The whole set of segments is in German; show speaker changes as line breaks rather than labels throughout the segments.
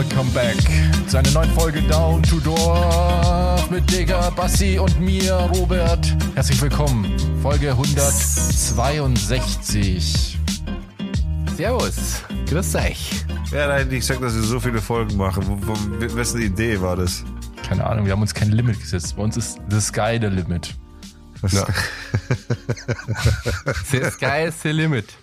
welcome back zu einer neuen Folge Down to Dorf mit Digga, Bassi und mir, Robert. Herzlich willkommen. Folge 162.
Servus, grüß euch.
Ja, nein, ich sag, dass wir so viele Folgen machen. Wessen Idee war das?
Keine Ahnung, wir haben uns kein Limit gesetzt. Bei uns ist the sky the limit.
Ja. The sky is the limit.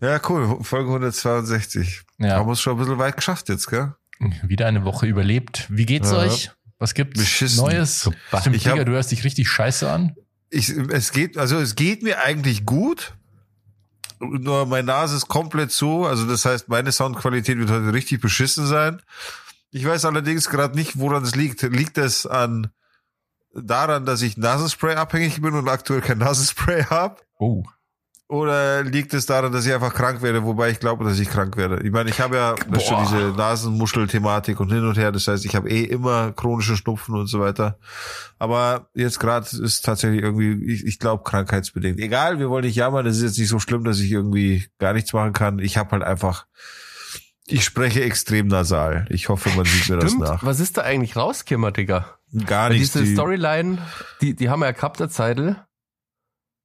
Ja, cool. Folge 162.
Ja.
Haben wir es schon ein bisschen weit geschafft jetzt, gell?
Wieder eine Woche überlebt. Wie geht's
Ja.
euch? Was gibt's
Beschissen.
Neues? Stimmt,
Ich
Digga,
hab-
du hörst dich richtig scheiße an.
Ich, es geht, also es geht mir eigentlich gut. Nur meine Nase ist komplett zu. Also das heißt, meine Soundqualität wird heute richtig beschissen sein. Ich weiß allerdings gerade nicht, woran es liegt. Liegt es an daran, dass ich Nasenspray abhängig bin und aktuell kein Nasenspray habe?
Oh.
Oder liegt es daran, dass ich einfach krank werde, wobei ich glaube, dass ich krank werde? Ich meine, ich habe ja schon
Boah.
diese Nasenmuschel-Thematik und hin und her. Das heißt, ich habe eh immer chronische Schnupfen und so weiter. Aber jetzt gerade ist tatsächlich irgendwie, ich, ich glaube, krankheitsbedingt. Egal, wir wollen nicht jammern. Das ist jetzt nicht so schlimm, dass ich irgendwie gar nichts machen kann. Ich habe halt einfach, ich spreche extrem nasal. Ich hoffe, man sieht mir das
Stimmt,
nach.
was ist da eigentlich rausgekommen, Digga?
Gar nichts.
diese
die-
Storyline, die, die haben wir ja gehabt, der Zeitl.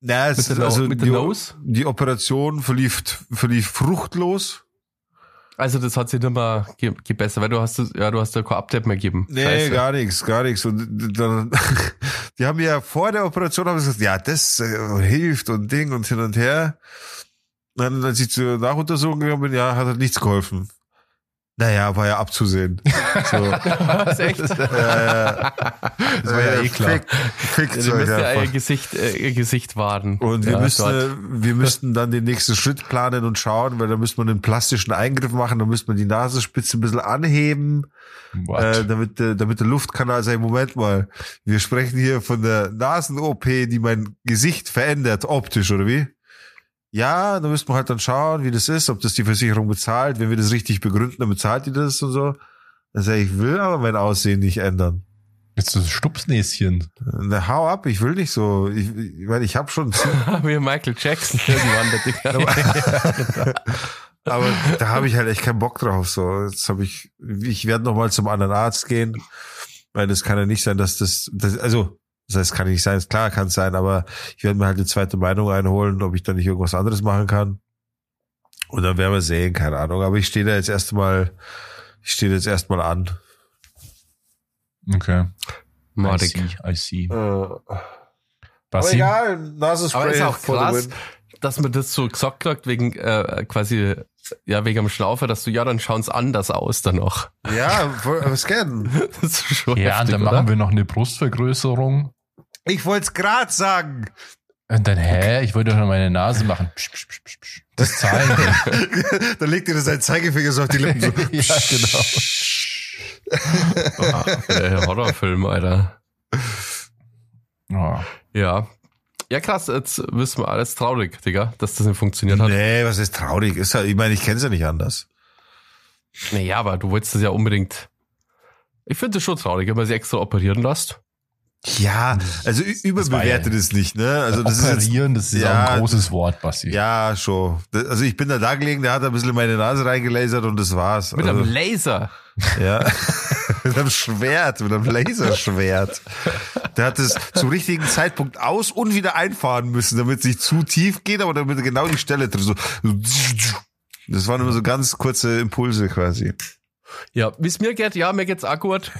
Na, es,
Mit
also
mit
die,
Nose?
die Operation verlief, verlief fruchtlos.
Also das hat sich nicht mehr ge gebessert, weil du hast, das- ja, du hast ja kein Update mehr gegeben.
Nee,
Scheiße.
gar nichts, gar nichts. Und dann, die haben ja vor der Operation haben gesagt, ja, das äh, hilft und Ding und hin und her. Dann, als ich zur Nachuntersuchung gegangen bin, ja, hat halt nichts geholfen. Naja, war ja abzusehen. So,
Was, echt?
ja, ja.
Das war ja
Äh,
eh klar.
Fick, fickt
Die
euch
müsst ja
einfach.
ihr Gesicht, äh, ihr Gesicht wahren.
Und wir
ja,
müssen,
dort.
äh, wir müssten dann den nächsten Schritt planen und schauen, weil da müsste man einen plastischen Eingriff machen, da müsste man die Nasenspitze ein bisschen anheben.
What?
äh, damit, der- damit der Luftkanal sei, Moment mal, wir sprechen hier von der Nasen-OP, die mein Gesicht verändert, optisch, oder wie? Ja, da müsste man halt dann schauen, wie das ist, ob das die Versicherung bezahlt. Wenn wir das richtig begründen, dann bezahlt die das und so. Dann sage ich, ich will aber mein Aussehen nicht ändern.
Jetzt so ein Stupsnäschen.
Na, hau ab, ich will nicht so. Ich, ich meine, ich habe schon,
Wie Michael Jackson irgendwann, der Digga.
aber da habe ich halt echt keinen Bock drauf. So, jetzt habe ich, ich werde noch mal zum anderen Arzt gehen, weil das kann ja nicht sein, dass das, das also das heißt, kann nicht sein, klar kann es sein, aber ich werde mir halt eine zweite Meinung einholen, ob ich da nicht irgendwas anderes machen kann. Und dann werden wir sehen, keine Ahnung. Aber ich stehe da jetzt erstmal, ich stehe jetzt erstmal an.
Okay. I
Madig.
see, I see.
aber
Bassi?
egal, Nasenspray.
Aber ist auch krass, dass man das so gesagt kriegt, wegen äh, quasi, ja, wegen am Schlaufe, dass du, ja, dann schauen's anders aus dann noch.
Ja, was denn?
Das ist schon
Ja, und
heftig,
dann
oder?
machen wir noch eine Brustvergrößerung.
Ich wollte es gerade sagen.
Und dann, hä? Ich wollte doch noch meine Nase machen. Psch, psch, psch, psch, psch. Das zahlen wir.
da legt ihr sein Zeigefinger so auf die Lippen. So.
ja, genau.
Ah, der Horrorfilm, Alter.
Oh.
Ja. Ja, krass, jetzt wissen wir alles traurig, Digga, dass das nicht funktioniert hat.
Nee, was ist traurig? Ist halt, ich meine, ich kenne es ja nicht anders.
Naja, aber du wolltest das ja unbedingt. Ich finde es schon traurig, wenn man sich extra operieren lässt.
Ja, also überbewertet es nicht, ne? Also das ist jetzt,
Operieren, das ist
ja,
auch ein großes Wort, Bassi.
ja schon. Also ich bin da da gelegen, der hat ein bisschen in meine Nase reingelasert und das war's.
Mit
also,
einem Laser.
ja. mit einem Schwert, mit einem Laserschwert. Der hat es zum richtigen Zeitpunkt aus und wieder einfahren müssen, damit es nicht zu tief geht, aber damit er genau die Stelle trifft. So, so, das waren immer so ganz kurze Impulse quasi.
Ja, wie es mir geht, ja, mir geht's auch gut.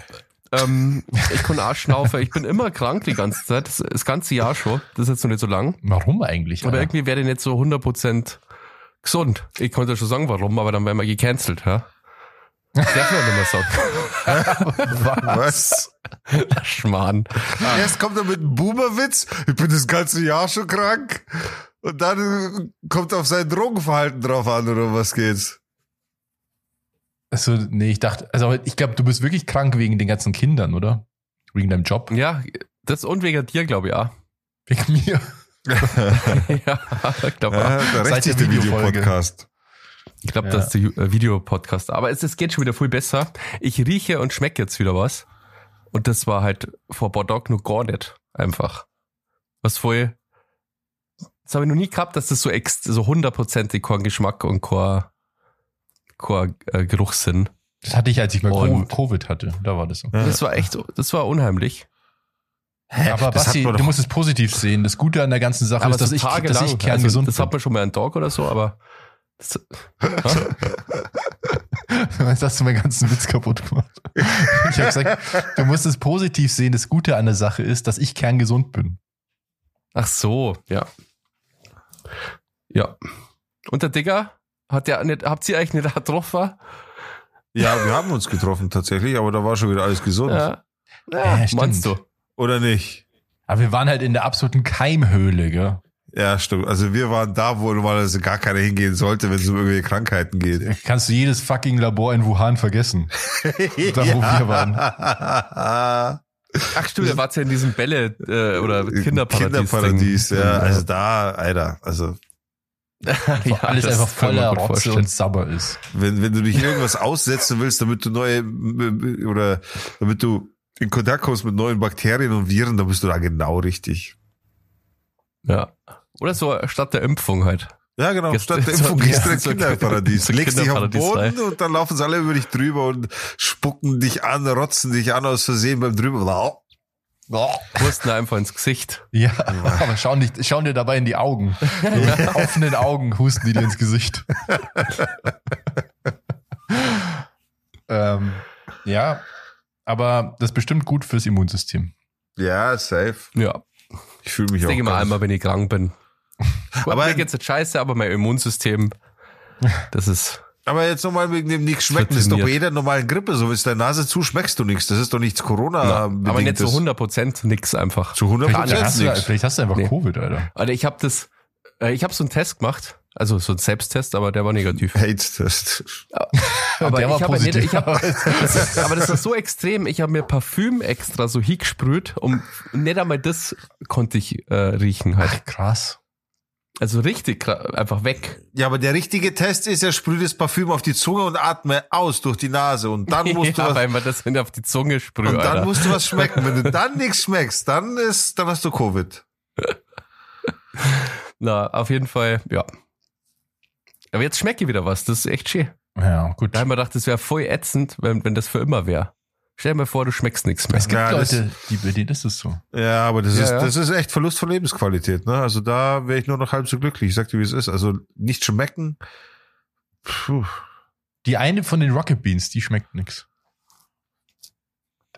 Ähm, ich kann auch schnaufen. Ich bin immer krank die ganze Zeit. Das, das ganze Jahr schon. Das ist jetzt noch nicht so lang.
Warum eigentlich?
Aber
Alter?
irgendwie werde ich nicht so 100% gesund. Ich konnte ja schon sagen, warum, aber dann werden wir gecancelt, ja. Das darf man nicht mehr sagen.
Was?
Schmarrn.
Erst kommt er mit einem Boomerwitz, ich bin das ganze Jahr schon krank. Und dann kommt auf sein Drogenverhalten drauf an, oder um was geht's?
Also, nee, ich dachte, also ich glaube, du bist wirklich krank wegen den ganzen Kindern, oder? Wegen deinem Job.
Ja, das und wegen dir, glaube ich, auch.
Wegen mir.
ja, ich glaube
Ja,
auch.
da sich
der.
Videopodcast.
Ich glaube,
Ja.
das ist der äh, Videopodcast. Aber es, es geht schon wieder viel besser. Ich rieche und schmecke jetzt wieder was. Und das war halt vor Tagen noch gar nicht. Einfach. Was voll. Das habe ich noch nie gehabt, dass das so ex, so hundertprozentig kein Geschmack und kein, kein äh, Geruchssinn.
Das hatte ich, als ich mal
Und-
Covid hatte. Da war das so.
Das war echt, das war unheimlich.
Aber
Das
Basti, du musst es positiv sehen. Das Gute an der ganzen Sache
Aber
ist, dass ich, dass ich kerngesund
also, das hat man schon mal einen Dog oder so, aber das.
Jetzt hast du meinen ganzen Witz kaputt gemacht. Ich habe gesagt, du musst es positiv sehen. Das Gute an der Sache ist, dass ich kerngesund bin.
ach so, ja. Ja. Und der Digger, hat der nicht, habt ihr eigentlich nicht getroffen?
Ja, wir haben uns getroffen tatsächlich, aber da war schon wieder alles gesund.
Ja. Ja,
Ja,
meinst du?
Oder nicht?
Aber wir waren halt in der absoluten Keimhöhle, gell?
Ja, stimmt. Also wir waren da, wo normalerweise gar keiner hingehen sollte, wenn es um irgendwelche Krankheiten geht.
Kannst du jedes fucking Labor in Wuhan vergessen. Da, wo wir waren.
Ach stimmt, ihr wart ja in diesem Bälle äh, oder Kinderparadies.
Kinderparadies,
Ding.
ja. Also da, Alter, also
Wo alles einfach voller Rotze
vorstellen.
und Sabber ist.
wenn, wenn du dich irgendwas aussetzen willst, damit du neue oder damit du in Kontakt kommst mit neuen Bakterien und Viren, dann bist du da genau richtig.
Ja. Oder so statt der Impfung halt.
Ja, genau.
Gest-
Statt der
so-
Impfung gehst du in
so-
ein Kinderparadies.
so
Legst dich auf den Boden und dann laufen sie alle über dich drüber und spucken dich an, rotzen dich an aus Versehen beim drüber.
Husten einfach ins Gesicht.
Ja, aber schauen, dich, schauen dir dabei in die Augen. So mit offenen Augen husten die dir ins Gesicht. ähm, ja, aber das ist bestimmt gut fürs Immunsystem.
Ja, safe.
Ja.
Ich fühle mich
Ich
auch.
denke mal einmal, wenn ich krank bin.
Aber-
Aber mir geht's jetzt scheiße, aber mein Immunsystem, das ist,
Aber jetzt nochmal wegen dem nichts schmecken. Das ist doch bei jeder normalen Grippe so. Ist deine Nase zu, schmeckst du nichts. Das ist doch nichts corona
na, aber nicht zu 100 Prozent nix einfach.
Zu 100
Vielleicht,
Prozent
du,
nichts.
vielleicht hast du einfach
Nee.
Covid, Alter.
Alter, ich habe das, äh, ich habe so einen Test gemacht, also so einen Selbsttest, aber der war negativ.
AIDS-Test.
Aber
Der war
ich habe ich hab, das ist, aber das war so extrem. Ich habe mir Parfüm extra so hingesprüht, um nicht einmal das konnte ich äh, riechen halt.
Ach, krass.
Also richtig einfach weg.
Ja, aber der richtige Test ist ja, sprüh das Parfüm auf die Zunge und atme aus durch die Nase. Und dann musst
ja,
du
weil
was,
man das auf die Zunge sprüht.
und dann
Alter.
musst du was schmecken. Wenn du dann nichts schmeckst, dann ist, dann hast du Covid.
Na, auf jeden Fall, ja. Aber jetzt schmecke ich wieder was. Das ist echt schön.
Ja, gut.
Da haben wir gedacht, das wäre voll ätzend, wenn, wenn das für immer wäre. Stell dir mal vor, du schmeckst nichts mehr.
Es gibt
Ja, das-
Leute, die, bei denen ist es so.
Ja, aber das
Ja,
ist,
ja.
das ist echt Verlust von Lebensqualität, ne? Also da wäre ich nur noch halb so glücklich. Ich sag dir, wie es ist. Also nicht schmecken. Puh.
Die eine von den Rocket Beans, die schmeckt nix.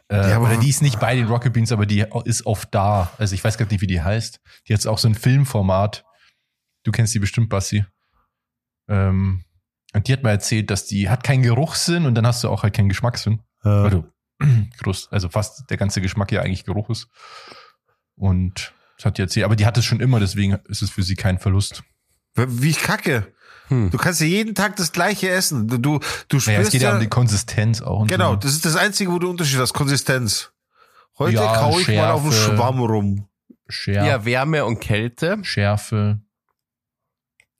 Äh,
Ja, aber-
oder die ist nicht bei den Rocket Beans, aber die ist oft da. Also ich weiß gar nicht, wie die heißt. Die hat auch so ein Filmformat. Du kennst die bestimmt, Bassi. Ähm, und die hat mal erzählt, dass die hat keinen Geruchssinn und dann hast du auch halt keinen Geschmackssinn. Weil du groß, also fast der ganze Geschmack ja eigentlich Geruch ist. Und das hat die erzählt. Aber die hat es schon immer, deswegen ist es für sie kein Verlust.
Wie ich kacke.
Hm.
Du kannst ja jeden Tag das gleiche essen. Du, du, du
Naja, es
spürst
geht ja
ja,
um die Konsistenz auch. Und
genau,
so.
das ist das Einzige, wo du Unterschied hast, Konsistenz. Heute
Ja,
kau ich mal auf den
Schärfe.
Schwamm rum.
Schärfe.
Ja, Wärme und Kälte.
Schärfe.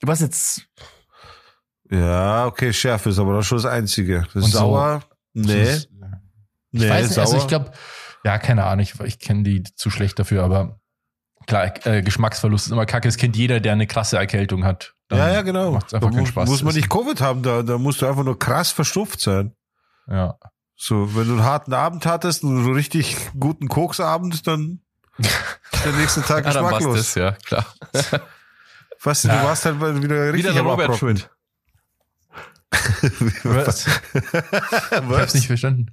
Was jetzt?
Ja, okay, Schärfe ist aber doch schon das Einzige. Das
Und so-
sauer? Nee.
Das ist- Ich
nee,
weiß nicht, also
sauer.
ich glaube, ja, keine Ahnung, ich, ich kenne die zu schlecht dafür, aber klar, äh, Geschmacksverlust ist immer kacke. Es kennt jeder, der eine krasse Erkältung hat. Dann
ja, ja, genau.
Macht's
Da
einfach keinen
muss,
Spaß.
muss man nicht Covid haben, da, da musst du einfach nur krass verstopft sein.
Ja.
So, wenn du einen harten Abend hattest, einen so richtig guten Koksabend, dann der nächste Tag
war's
geschmacklos.
das, ja, klar.
Weißt du,
Ja.
du warst halt wieder richtig
Wieder der Robert
Abrocken.
schuld.
Was? Ich hab's nicht verstanden.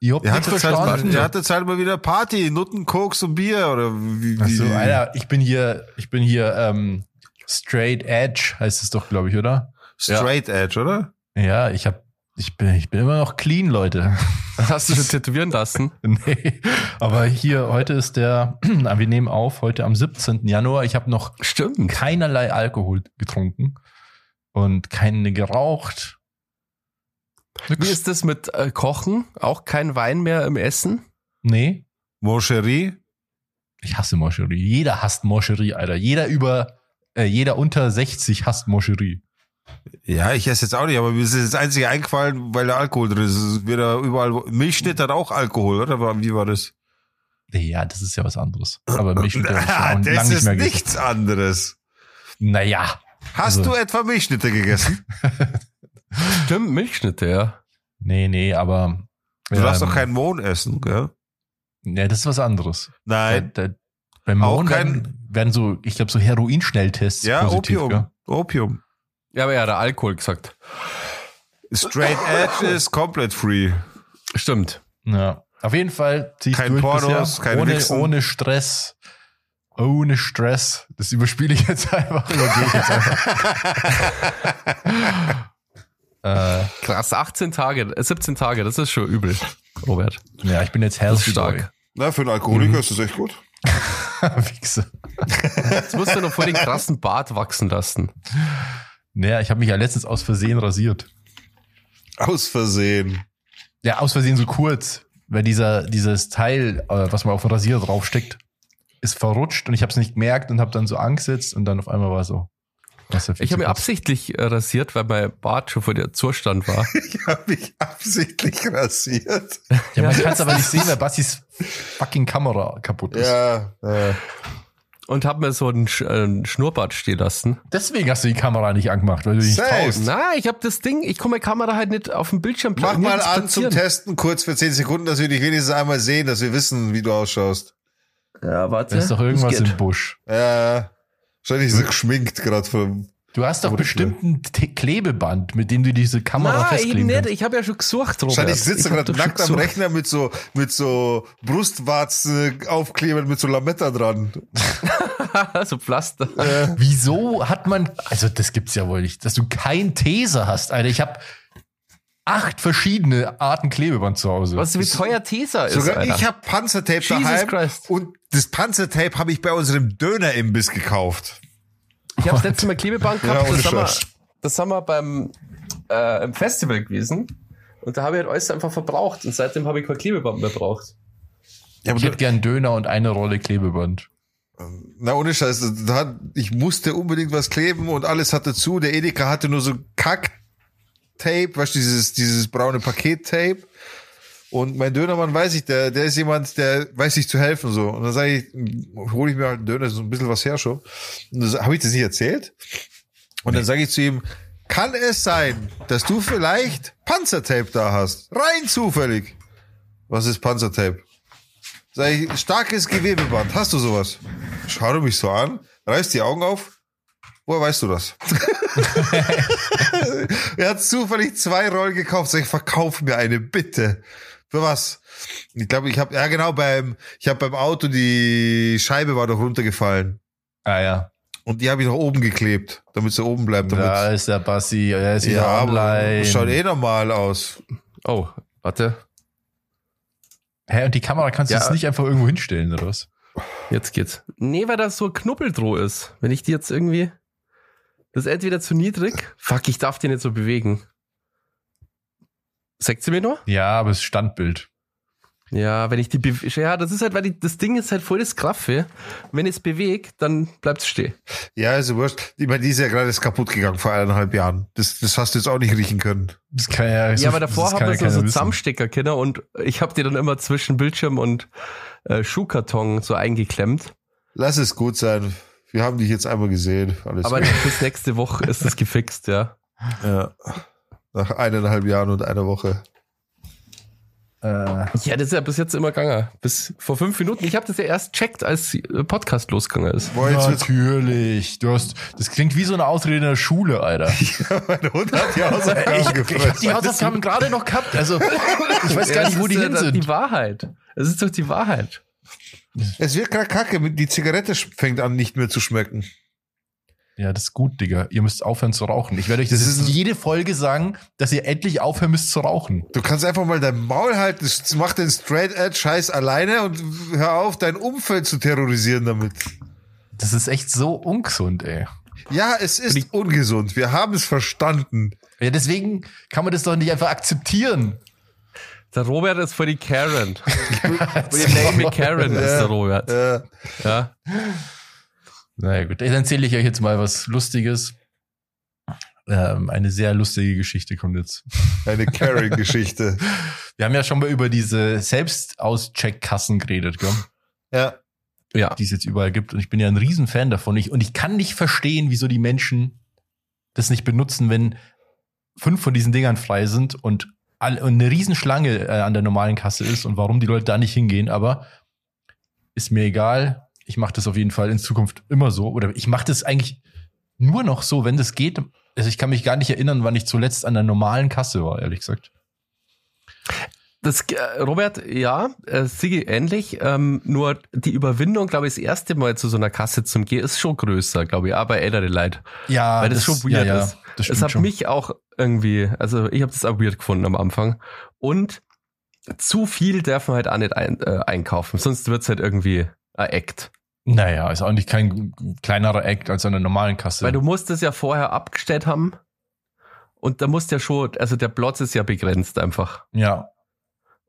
Ich hab
Er
nichts
hatte, Zeit,
verstanden.
er hatte Zeit mal wieder Party, Nutten, Koks und Bier oder wie, wie
Ach so, Alter, ich bin hier, ich bin hier ähm, straight edge, heißt es doch, glaube ich, oder?
Straight Edge, oder?
Ja, ich hab, ich bin, ich bin immer noch clean, Leute.
Hast du schon tätowieren lassen?
nee, aber hier, heute ist der, wir nehmen auf, heute am 17. Januar. Ich habe noch
Stimmt.
keinerlei Alkohol getrunken und keine geraucht.
Wie ist das mit äh, Kochen? Auch kein Wein mehr im Essen?
Nee,
Moncherie?
ich hasse Moscherie. Jeder hasst Moscherie, Alter. Jeder über, äh, jeder unter 60 hasst Moscherie.
Ja, ich esse jetzt auch nicht, aber mir ist das einzige eingefallen, weil da Alkohol drin ist. Es ist wieder überall, Milchschnitt hat auch Alkohol, oder? Wie war das?
Ja, das ist ja was anderes. Aber Milchschnitte habe ich
Ah,
schon
das
lange nicht
ist
mehr gegessen.
nichts anderes.
Naja,
Hast
Also-
du etwa Milchschnitte gegessen?
Stimmt, Milchschnitte, ja.
Nee, nee, aber.
Du darfst
ähm,
doch keinen Mohn essen, gell?
Nee, das ist was anderes.
Nein.
Bei, da, beim
Auch
Mohn
kein-
werden, werden so, ich glaube, so Heroin-Schnelltests
Ja,
positiv.
Opium.
gell?
Opium.
Ja, aber ja, der Alkohol gesagt.
Straight Edge ist komplett free.
Stimmt.
Ja. Auf jeden Fall zieh ich
Kein
durch
Pornos, kein
ohne,
Wichsen.
ohne Stress. Ohne Stress. Das überspiele ich jetzt einfach. Übergehe ich jetzt einfach. äh,
Krass, 18 Tage, äh, 17 Tage, das ist schon übel, Robert.
ja, ich bin jetzt healthy
stark.
Na, für einen Alkoholiker ist das echt gut.
boy. Wichser.
Jetzt musst du noch vor den krassen Bart wachsen lassen.
Naja, ich habe mich ja letztens aus Versehen rasiert.
Aus Versehen.
Ja, aus Versehen so kurz, weil dieser, dieses Teil, äh, was man auf den Rasierer draufsteckt, ist verrutscht und ich habe es nicht gemerkt und habe dann so angesetzt und dann auf einmal war so. Was
Ich habe mir absichtlich äh, rasiert, weil mein Bart schon vor der Zustand war.
Ich habe mich absichtlich rasiert.
Ja, man kann es aber nicht sehen, weil Bassis fucking Kamera kaputt ist.
Ja. Äh.
Und habe mir so einen, Sch äh, einen Schnurrbart stehen lassen.
Deswegen hast du die Kamera nicht angemacht, weil du dich traust.
Na, ich habe das Ding, ich komme meine Kamera halt nicht auf dem Bildschirm
Mach mal an zum. Testen, kurz für 10 Sekunden, dass wir dich wenigstens einmal sehen, dass wir wissen, wie du ausschaust.
Ja, warte.
Da ist doch irgendwas im Busch.
Ja. Wahrscheinlich ist er geschminkt gerade vom.
Du hast doch bestimmt ein Klebeband, mit dem du diese Kamera
Na, eben nicht.
kannst.
Ich habe ja schon gesucht, Robert.
Wahrscheinlich sitzt er gerade nackt am. Rechner mit so, mit so Brustwarzen aufklebern mit so Lametta dran.
so Pflaster.
Wieso hat man, also das gibt's ja wohl nicht, dass du kein Taser hast, Alter. Ich habe acht verschiedene Arten Klebeband zu Hause.
Was, wie teuer Tesa ist,
Sogar
Alter.
ich habe Panzertape
Jesus
daheim
Christ.
und das Panzertape habe ich bei unserem Dönerimbiss gekauft.
Ich habe das letzte Mal Klebeband
Ja,
gehabt,
ohne
das, haben wir, das haben wir beim äh, im Festival gewesen. Und da habe ich halt alles einfach verbraucht. Und seitdem habe ich kein Klebeband mehr braucht.
Ja, aber
ich hätte gern Döner und eine Rolle Klebeband.
Na, ohne Scheiß, ich musste unbedingt was kleben und alles hatte zu. Der Edeka hatte nur so Kack-Tape, weißt du, dieses, dieses braune Paket-Tape. Und mein Dönermann weiß ich, der, der ist jemand, der weiß sich zu helfen, so. Und dann sage ich, hole ich mir halt einen Döner, so ein bisschen was her schon. Und dann habe ich das nicht erzählt. Und dann sage ich zu ihm, kann es sein, dass du vielleicht Panzertape da hast? Rein zufällig. Was ist Panzertape? Sag ich, starkes Gewebeband. Hast du sowas? Schau du mich so an, reißt die Augen auf. Woher weißt du das? er hat zufällig zwei Rollen gekauft. Sag ich, verkauf mir eine, bitte. Für was? Ich glaube, ich habe, ja genau, beim, ich habe beim Auto, die Scheibe war doch runtergefallen.
Ah ja.
Und die habe ich nach oben geklebt, damit sie oben bleibt. Damit,
Da ist der Bassi, er ist wieder
ja, aber
online.
das schaut eh normal aus.
Oh, warte.
Hä, und die Kamera kannst du
Ja.
jetzt nicht einfach irgendwo hinstellen, oder was?
Jetzt geht's. Nee, weil da so Knuppeldroh ist. Wenn ich die jetzt irgendwie. Das ist entweder zu niedrig. Fuck, ich darf die nicht so bewegen. Sagt sie mir noch?
Ja, aber es ist Standbild.
Ja, wenn ich die bewege. Ja, das ist halt, weil die, das Ding ist halt voll das Graffe. Wenn ich es bewege, dann bleibt es stehen.
Ja, ist wurscht. Ich meine, die ist ja gerade erst kaputt gegangen vor eineinhalb Jahren. Das, das hast du jetzt auch nicht riechen können.
Das kann ja,
Ja, aber davor haben wir so, so
zusammen.
Zusammenstecker, Kinder, und ich habe die dann immer zwischen Bildschirm und äh, Schuhkarton so eingeklemmt.
Lass es gut sein. Wir haben dich jetzt einmal gesehen. Alles
Aber
gut.
bis nächste Woche ist es gefixt, ja.
Ja. Nach eineinhalb Jahren und einer Woche.
Äh,
Ja, das ist ja bis jetzt immer gegangen. Bis vor fünf Minuten. Ich habe das ja erst checkt, als äh, Podcast losgegangen ist.
Boah,
natürlich. Du hast, das klingt wie so eine Ausrede in der Schule, Alter.
mein Hund hat die Hausaufgaben
Ich, ich
gefressen.
hab die Hausaufgaben gerade noch gehabt. Also, ich weiß gar
Ja,
nicht, wo
das
die
ist
hin
ja
sind.
Die Wahrheit. Es ist doch die Wahrheit.
Es wird gerade kacke. Die Zigarette fängt an, nicht mehr zu schmecken.
Ja, das ist gut, Digga. Ihr müsst aufhören zu rauchen. Ich werde euch das,
Das
jetzt
ist-
jede Folge sagen, dass ihr endlich aufhören müsst zu rauchen.
Du kannst einfach mal dein Maul halten. Das macht den Straight Edge Scheiß alleine und hör auf, dein Umfeld zu terrorisieren damit.
Das ist echt so ungesund, ey.
Ja, es ist ungesund. Wir haben es verstanden.
Ja, deswegen kann man das doch nicht einfach akzeptieren.
Der Robert ist für die Karen. We name me Karen ist der Robert.
Äh,
Ja.
Naja, gut. Dann erzähle ich euch jetzt mal was Lustiges. Ähm, eine sehr lustige Geschichte kommt jetzt.
eine Karen-Geschichte.
Wir haben ja schon mal über diese Selbstauscheckkassen geredet, gell?
Ja.
Ja.
die es jetzt überall gibt. Und ich bin ja ein Riesenfan davon. Ich, und ich kann nicht verstehen, wieso die Menschen das nicht benutzen, wenn fünf von diesen Dingern frei sind und eine Riesenschlange äh, an der normalen Kasse ist und warum die Leute da nicht hingehen, aber ist mir egal. Ich mache das auf jeden Fall in Zukunft immer so. Oder ich mache das eigentlich nur noch so, wenn das geht. Also ich kann mich gar nicht erinnern, wann ich zuletzt an der normalen Kasse war, ehrlich gesagt.
Das, äh, Robert, ja, äh, Sigi ähnlich, ähm, nur die Überwindung, glaube ich, das erste Mal zu so einer Kasse zum Gehen ist schon größer, glaube ich, auch bei älteren Leuten.
Ja,
Weil das, schon weird
ja, ja,
ist.
Das stimmt
hat
schon.
mich auch irgendwie, also ich habe das auch weird gefunden am Anfang. Und zu viel darf man halt auch nicht ein, äh, einkaufen, sonst wird's halt irgendwie ein Act.
naja, ist auch nicht kein kleinerer Act als der normalen Kasse.
Weil du musst es ja vorher abgestellt haben und da musst ja schon, also der Platz ist ja begrenzt einfach.
ja.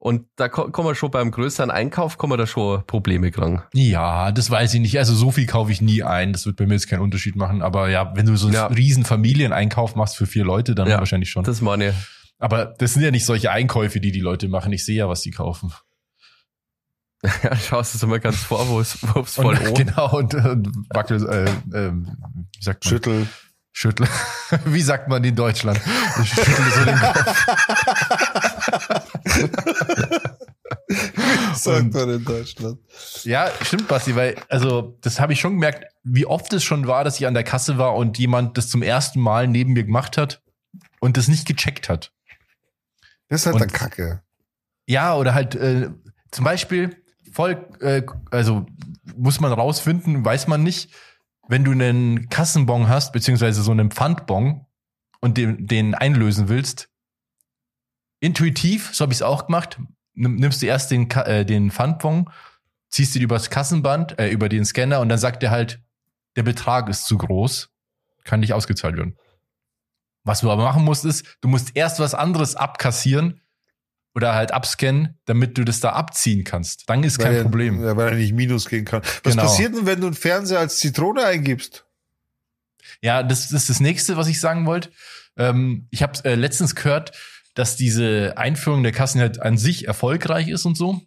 Und da ko- kann man schon beim größeren Einkauf, kann man da schon Probleme kriegen.
Ja, das weiß ich nicht. Also so viel kaufe ich nie ein. Das wird bei mir jetzt keinen Unterschied machen. Aber ja, wenn du so einen
Ja.
riesen Familieneinkauf machst für vier Leute, dann
Ja,
wahrscheinlich schon.
Das meine ich.
Aber das sind ja nicht solche Einkäufe, die die Leute machen. Ich sehe ja, was sie kaufen.
Ja, schaust es immer ganz vor, wo es wo es voll
und,
oben.
genau, und, und wackel, äh, äh, wie sagt man?
Schüttel.
Schüttel. Wie sagt man in Deutschland? Ich schüttle so den Kopf.
Sagt man in Deutschland.
Ja, stimmt, Basti, weil, also, das habe ich schon gemerkt, wie oft es schon war, dass ich an der Kasse war und jemand das zum ersten Mal neben mir gemacht hat und das nicht gecheckt hat.
Das ist halt
Und-
dann Kacke.
Ja, oder halt äh, zum Beispiel voll, äh, also muss man rausfinden, weiß man nicht, wenn du einen Kassenbon hast, beziehungsweise so einen Pfandbon und den, den einlösen willst, intuitiv, so habe ich es auch gemacht, nimm, nimmst du erst den, äh, den Pfandbon, ziehst ihn übers Kassenband, äh, über den Scanner und dann sagt er halt, der Betrag ist zu groß, kann nicht ausgezahlt werden. Was du aber machen musst, ist, du musst erst was anderes abkassieren, oder halt abscannen, damit du das da abziehen kannst. Dann ist kein
weil er-
Problem.
Ja, weil er nicht Minus gehen kann. Was
Genau.
passiert denn, wenn du einen Fernseher als Zitrone eingibst?
Ja, das, das ist das nächste, was ich sagen wollte. Ähm, ich habe äh, letztens gehört, dass diese Einführung der Kassen halt an sich erfolgreich ist und so,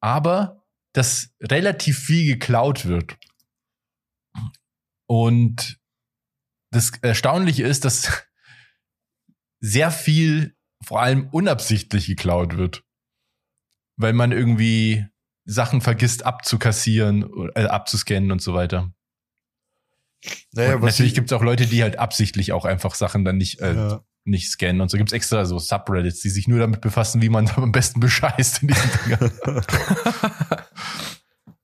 aber dass relativ viel geklaut wird. Und das Erstaunliche ist, dass sehr viel vor allem unabsichtlich geklaut wird, weil man irgendwie Sachen vergisst abzukassieren, äh, abzuscannen und so weiter.
Naja,
natürlich
ich-
gibt es auch Leute, die halt absichtlich auch einfach Sachen dann nicht, äh,
Ja.
Nicht scannen. Und so gibt's extra so Subreddits, die sich nur damit befassen, wie man am besten bescheißt in diesen Dingern.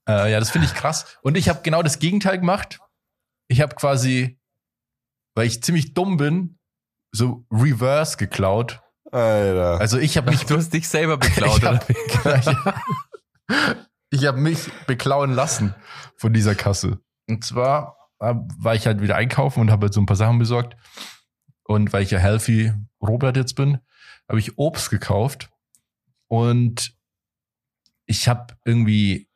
äh, ja, das finde ich krass. Und ich habe genau das Gegenteil gemacht. Ich habe quasi, weil ich ziemlich dumm bin, so Reverse geklaut.
Alter.
Also ich habe mich
Du hast dich selber beklaut,
ich
oder?
hab, ich hab mich beklauen lassen von dieser Kasse. Und zwar äh, war ich halt wieder einkaufen und habe halt so ein paar Sachen besorgt. Und weil ich ja healthy Robert jetzt bin, habe ich Obst gekauft. Und ich habe irgendwie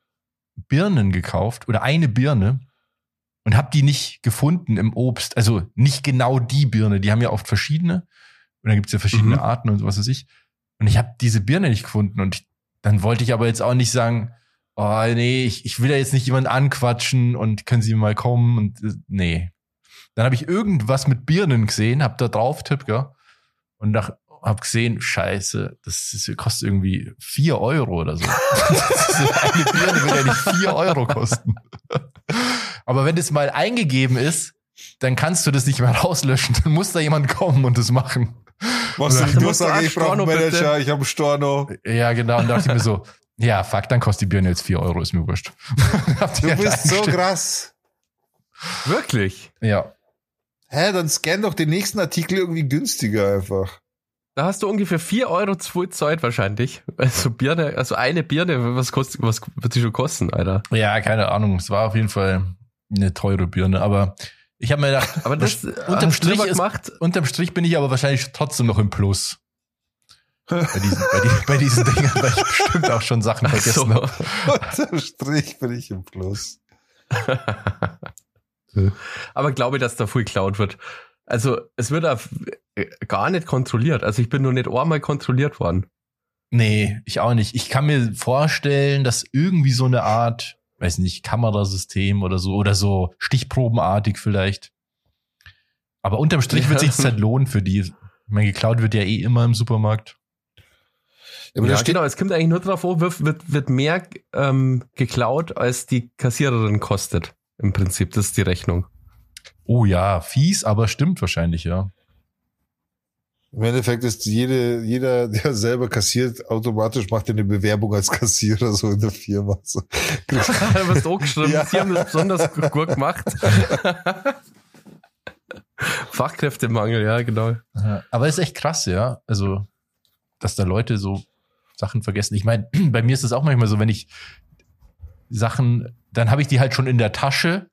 Birnen gekauft oder eine Birne und habe die nicht gefunden im Obst. Also nicht genau die Birne. Die haben ja oft verschiedene. Und dann gibt's ja verschiedene
Mhm.
Arten und was weiß ich. Und ich habe diese Birne nicht gefunden. Und ich, dann wollte ich aber jetzt auch nicht sagen, oh nee, ich, ich will ja jetzt nicht jemanden anquatschen und können Sie mal kommen und äh, nee. Dann habe ich irgendwas mit Birnen gesehen, hab da drauf Tippger und nach, hab gesehen, scheiße, das ist, kostet irgendwie vier Euro oder so. das ist, eine Birne will ja nicht vier Euro kosten. Aber wenn das mal eingegeben ist, dann kannst du das nicht mehr rauslöschen. Dann muss da jemand kommen und das machen. Oder-
nicht
Du
nur
musst
sagen, ich brauche einen
bitte.
Manager, ich habe einen Storno.
Ja, genau. Und da dachte ich mir so, ja, fuck, dann kostet die Birne jetzt vier Euro, ist mir wurscht.
Du
halt
bist so krass.
Wirklich?
Ja.
Hä, dann scan doch den nächsten Artikel irgendwie günstiger einfach.
Da hast du ungefähr 4 Euro Zeit wahrscheinlich. Also Birne, also eine Birne, was kostet, was wird die schon kosten, Alter?
Ja, keine Ahnung. Es war auf jeden Fall eine teure Birne, aber ich habe mir gedacht,
Aber das
unterm
hast du
Strich ist,
gemacht.
unterm Strich bin ich aber wahrscheinlich trotzdem noch im Plus. Bei diesen, bei, die, bei diesen Dingen, weil ich bestimmt auch schon Sachen
Ach
vergessen
so.
habe.
Unterm Strich bin ich im Plus.
Aber glaube, dass da viel geklaut wird. Also es wird auf, äh, gar nicht kontrolliert. Also ich bin noch nicht einmal kontrolliert worden.
Nee, ich auch nicht. Ich kann mir vorstellen, dass irgendwie so eine Art, weiß nicht, Kamerasystem oder so, oder so stichprobenartig vielleicht. Aber unterm Strich wird
Ja.
sich halt lohnen für die. Ich meine, geklaut wird ja eh immer im Supermarkt.
Ja, aber
ja,
da steht,
genau, es kommt eigentlich nur drauf an, wird, wird, wird mehr ähm, geklaut, als die Kassiererin kostet. Im Prinzip, das ist die Rechnung.
Oh ja, fies, aber stimmt wahrscheinlich, ja.
Im Endeffekt ist jede, jeder, der selber kassiert, automatisch macht er eine Bewerbung als Kassierer so in der Firma. So.
du hast auch geschrieben,
Ja.
sie haben das besonders gu- gut gemacht. Fachkräftemangel, ja, genau.
Aber ist echt krass, ja. Also, dass da Leute so Sachen vergessen. Ich meine, bei mir ist es auch manchmal so, wenn ich Sachen, dann habe ich die halt schon in der Tasche,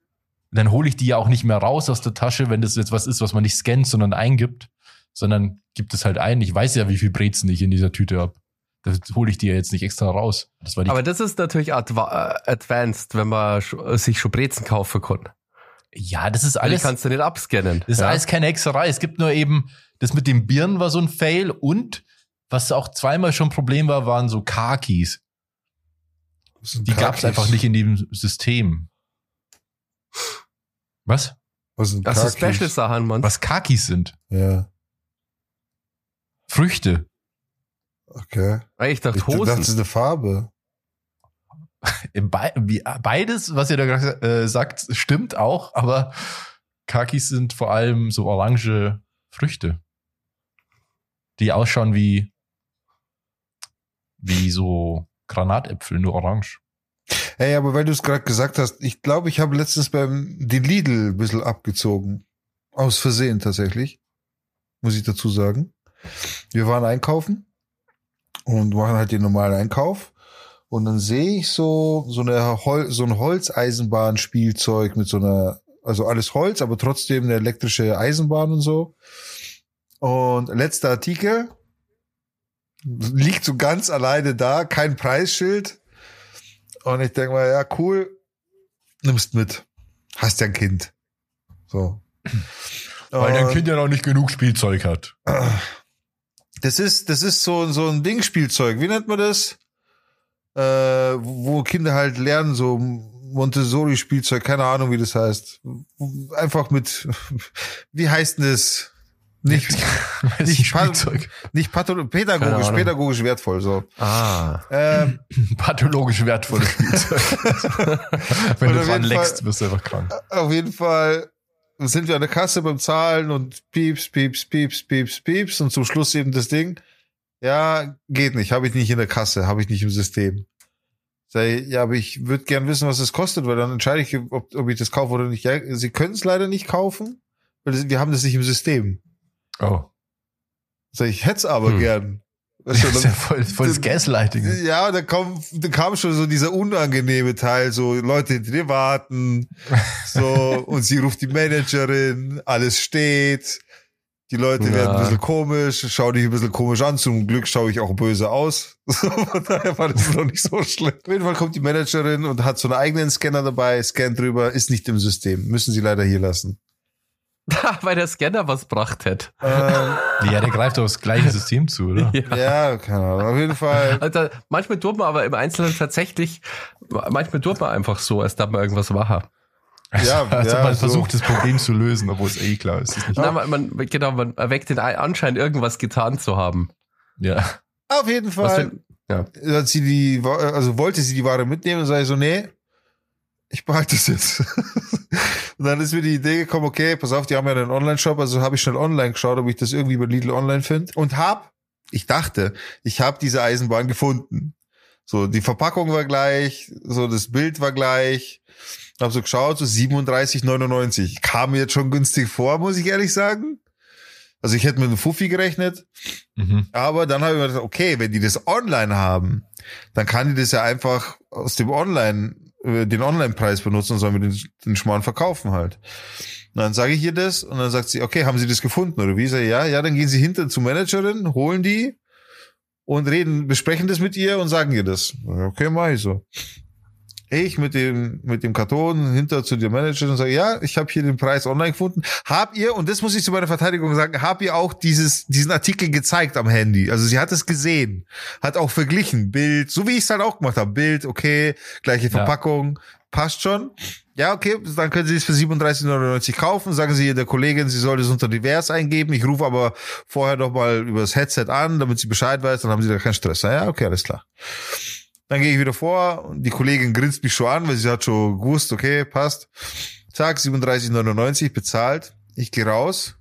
dann hole ich die ja auch nicht mehr raus aus der Tasche, wenn das jetzt was ist, was man nicht scannt, sondern eingibt, sondern gibt es halt ein. Ich weiß ja, wie viel Brezen ich in dieser Tüte habe. Das hole ich die ja jetzt nicht extra raus. Das
Aber das ist natürlich adva äh, advanced, wenn man sch sich schon Brezen kaufen kann.
ja, das ist
Weil die
alles.
kannst du nicht abscannen.
Das ist
ja.
alles keine Hexerei. Es gibt nur eben, das mit dem Birnen war so ein Fail und was auch zweimal schon ein Problem war, waren so Kakis. Die gab es einfach nicht in dem System. Was?
Was sind
Das
Kakis?
Special-Sachen, Mann.
Was Kakis sind?
Ja,
Früchte.
okay.
Ich dachte
Ich dachte, das
Hosen.
ist eine Farbe.
Beides, was ihr da gerade äh, sagt, stimmt auch, aber Kakis sind vor allem so orange Früchte. Die ausschauen wie, wie so Granatäpfel, nur orange.
Hey, aber weil du es gerade gesagt hast, ich glaube, ich habe letztens beim den Lidl ein bisschen abgezogen. Aus Versehen tatsächlich. Muss ich dazu sagen. Wir waren einkaufen und machen halt den normalen Einkauf. Und dann sehe ich so, so eine Hol so ein Holzeisenbahnspielzeug mit so einer, also alles Holz, aber trotzdem eine elektrische Eisenbahn und so. Und letzter Artikel liegt so ganz alleine da, kein Preisschild. Und ich denke mal, ja, cool, nimmst mit. Hast ja ein Kind. So.
Weil dein Kind ja noch nicht genug Spielzeug hat.
Das ist, das ist so, so ein Dingspielzeug. Wie nennt man das? Äh, wo Kinder halt lernen, so Montessori-Spielzeug, keine Ahnung, wie das heißt. Einfach mit, wie heißt denn das? Nicht, nicht
Spielzeug.
nicht pädagogisch, pädagogisch wertvoll, so.
Ah.
Ähm,
Pathologisch wertvolles Spielzeug. Wenn du dran leckst, wirst du einfach krank.
auf jeden Fall sind wir an der Kasse beim Zahlen und pieps, pieps, pieps, pieps, pieps und zum Schluss eben das Ding. Ja, geht nicht, habe ich nicht in der Kasse, habe ich nicht im System. Sei, ja, aber ich würde gern wissen, was es kostet, weil dann entscheide ich, ob, ob ich das kaufe oder nicht. Ja, Sie können es leider nicht kaufen, weil das, wir haben das nicht im System.
Oh.
Sag ich, hätte es aber
Hm.
gern.
Das ist ja voll, voll das Gaslighting.
Ja, da kam, da kam schon so dieser unangenehme Teil, so Leute hinter dir warten, so, und sie ruft die Managerin, alles steht, die Leute
Ja.
werden ein bisschen komisch, schau dich ein bisschen komisch an, zum Glück schaue ich auch böse aus. So, Von daher war das noch nicht so schlimm. Auf jeden Fall kommt die Managerin und hat so einen eigenen Scanner dabei, scannt drüber, ist nicht im System, müssen sie leider hier lassen.
Weil der Scanner was gebracht hat.
Ähm,
Ja, der greift aufs gleiche System zu, oder?
Ja.
ja, keine Ahnung, auf jeden Fall.
Also, manchmal tut man aber im Einzelnen tatsächlich, manchmal tut man einfach so, als darf man irgendwas machen.
Ja,
Also
ja,
man
so.
versucht, das Problem zu lösen, obwohl es eh klar ist. ist nicht
Na, man, man, genau, man erweckt den Anschein, irgendwas getan zu haben.
ja.
Auf jeden
Was
Fall.
denn,
hat sie die, also wollte sie die Ware mitnehmen und sage ich so, nee, ich behalte es jetzt. und dann ist mir die Idee gekommen, okay, pass auf, die haben ja einen Online-Shop, also habe ich schnell online geschaut, ob ich das irgendwie bei Lidl online finde und hab, ich dachte, ich habe diese Eisenbahn gefunden. So, die Verpackung war gleich, so das Bild war gleich. Hab so geschaut, so 37,99. Kam mir jetzt schon günstig vor, muss ich ehrlich sagen. Also ich hätte mit einem Fuffi gerechnet.
Mhm.
Aber dann habe ich mir gedacht, okay, wenn die das online haben, dann kann die das ja einfach aus dem Online, den Online-Preis benutzen soll mir den, den Schmarrn verkaufen halt. Und dann sage ich ihr das und dann sagt sie, okay, haben Sie das gefunden oder wie? Ich sage, ja, ja, dann gehen Sie hinter zur Managerin, holen die und reden, besprechen das mit ihr und sagen ihr das. Okay, mach ich so. Ich mit dem, mit dem Karton hinter zu der Managerin und sage, ja, ich habe hier den Preis online gefunden. Habt ihr, und das muss ich zu meiner Verteidigung sagen, habt ihr auch dieses, diesen Artikel gezeigt am Handy? Also sie hat es gesehen, hat auch verglichen, Bild, so wie ich es halt auch gemacht habe. Bild, okay, gleiche
Ja.
Verpackung, passt schon. ja, okay, dann können Sie es für 37,99 kaufen. Sagen Sie der Kollegin, sie soll das unter divers eingeben. Ich rufe aber vorher noch mal über das Headset an, damit sie Bescheid weiß, dann haben Sie da keinen Stress. Ja, okay, alles klar. Dann gehe ich wieder vor und die Kollegin grinst mich schon an, weil sie hat schon gewusst, okay, passt. Zack, 37,99 bezahlt. Ich gehe raus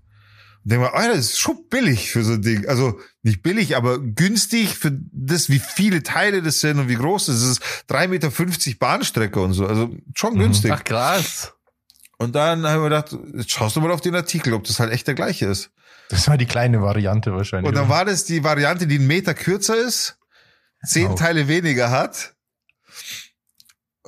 und denke mal, Alter, das ist schon billig für so ein Ding. Also nicht billig, aber günstig für das, wie viele Teile das sind und wie groß das ist. 3,50 Meter Bahnstrecke und so. Also schon günstig.
Ach krass.
Und dann haben wir gedacht, jetzt schaust du mal auf den Artikel, ob das halt echt der gleiche ist.
Das war die kleine Variante wahrscheinlich.
Und dann war das die Variante, die einen Meter kürzer ist, zehn
Oh.
Teile weniger hat.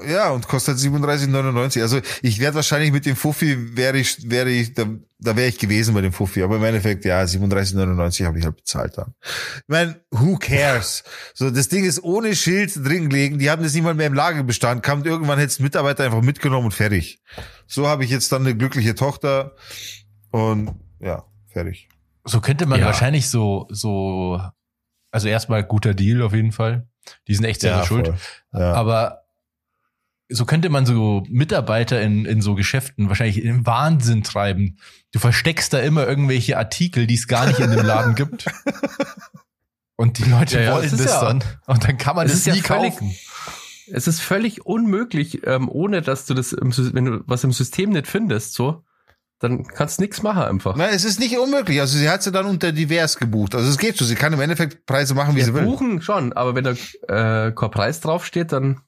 Ja, und kostet 37,99. Also ich werde wahrscheinlich mit dem Fuffi, wäre ich, wäre ich, da, da wäre ich gewesen bei dem Fuffi. Aber im Endeffekt, ja, 37,99 habe ich halt bezahlt dann. Ich meine, who cares? So, das Ding ist ohne Schild drin gelegen. Die haben das nicht mal mehr im Lagerbestand. Kam irgendwann hätte Mitarbeiter einfach mitgenommen und fertig. So habe ich jetzt dann eine glückliche Tochter und ja, fertig.
so könnte man
Ja.
wahrscheinlich so, so, also erstmal guter Deal auf jeden Fall. Die sind echt selber schuld.
voll. Ja.
Aber so könnte man so Mitarbeiter in, in so Geschäften wahrscheinlich in den Wahnsinn treiben. Du versteckst da immer irgendwelche Artikel, die es gar nicht in dem Laden gibt. Und die Leute
Ja, ja,
wollen
das
das,
ja-
dann. Und dann kann man
Es
das
ist ja
nie
völlig-
kaufen.
Es ist völlig unmöglich, ähm, ohne dass du das, im, wenn du was im System nicht findest, so, dann kannst du nichts machen einfach.
Na, es ist nicht unmöglich. Also sie hat sie dann unter divers gebucht. Also es geht schon. Sie kann im Endeffekt Preise machen, wie
Ja,
sie will.
buchen schon, aber wenn da äh, kein Preis draufsteht, dann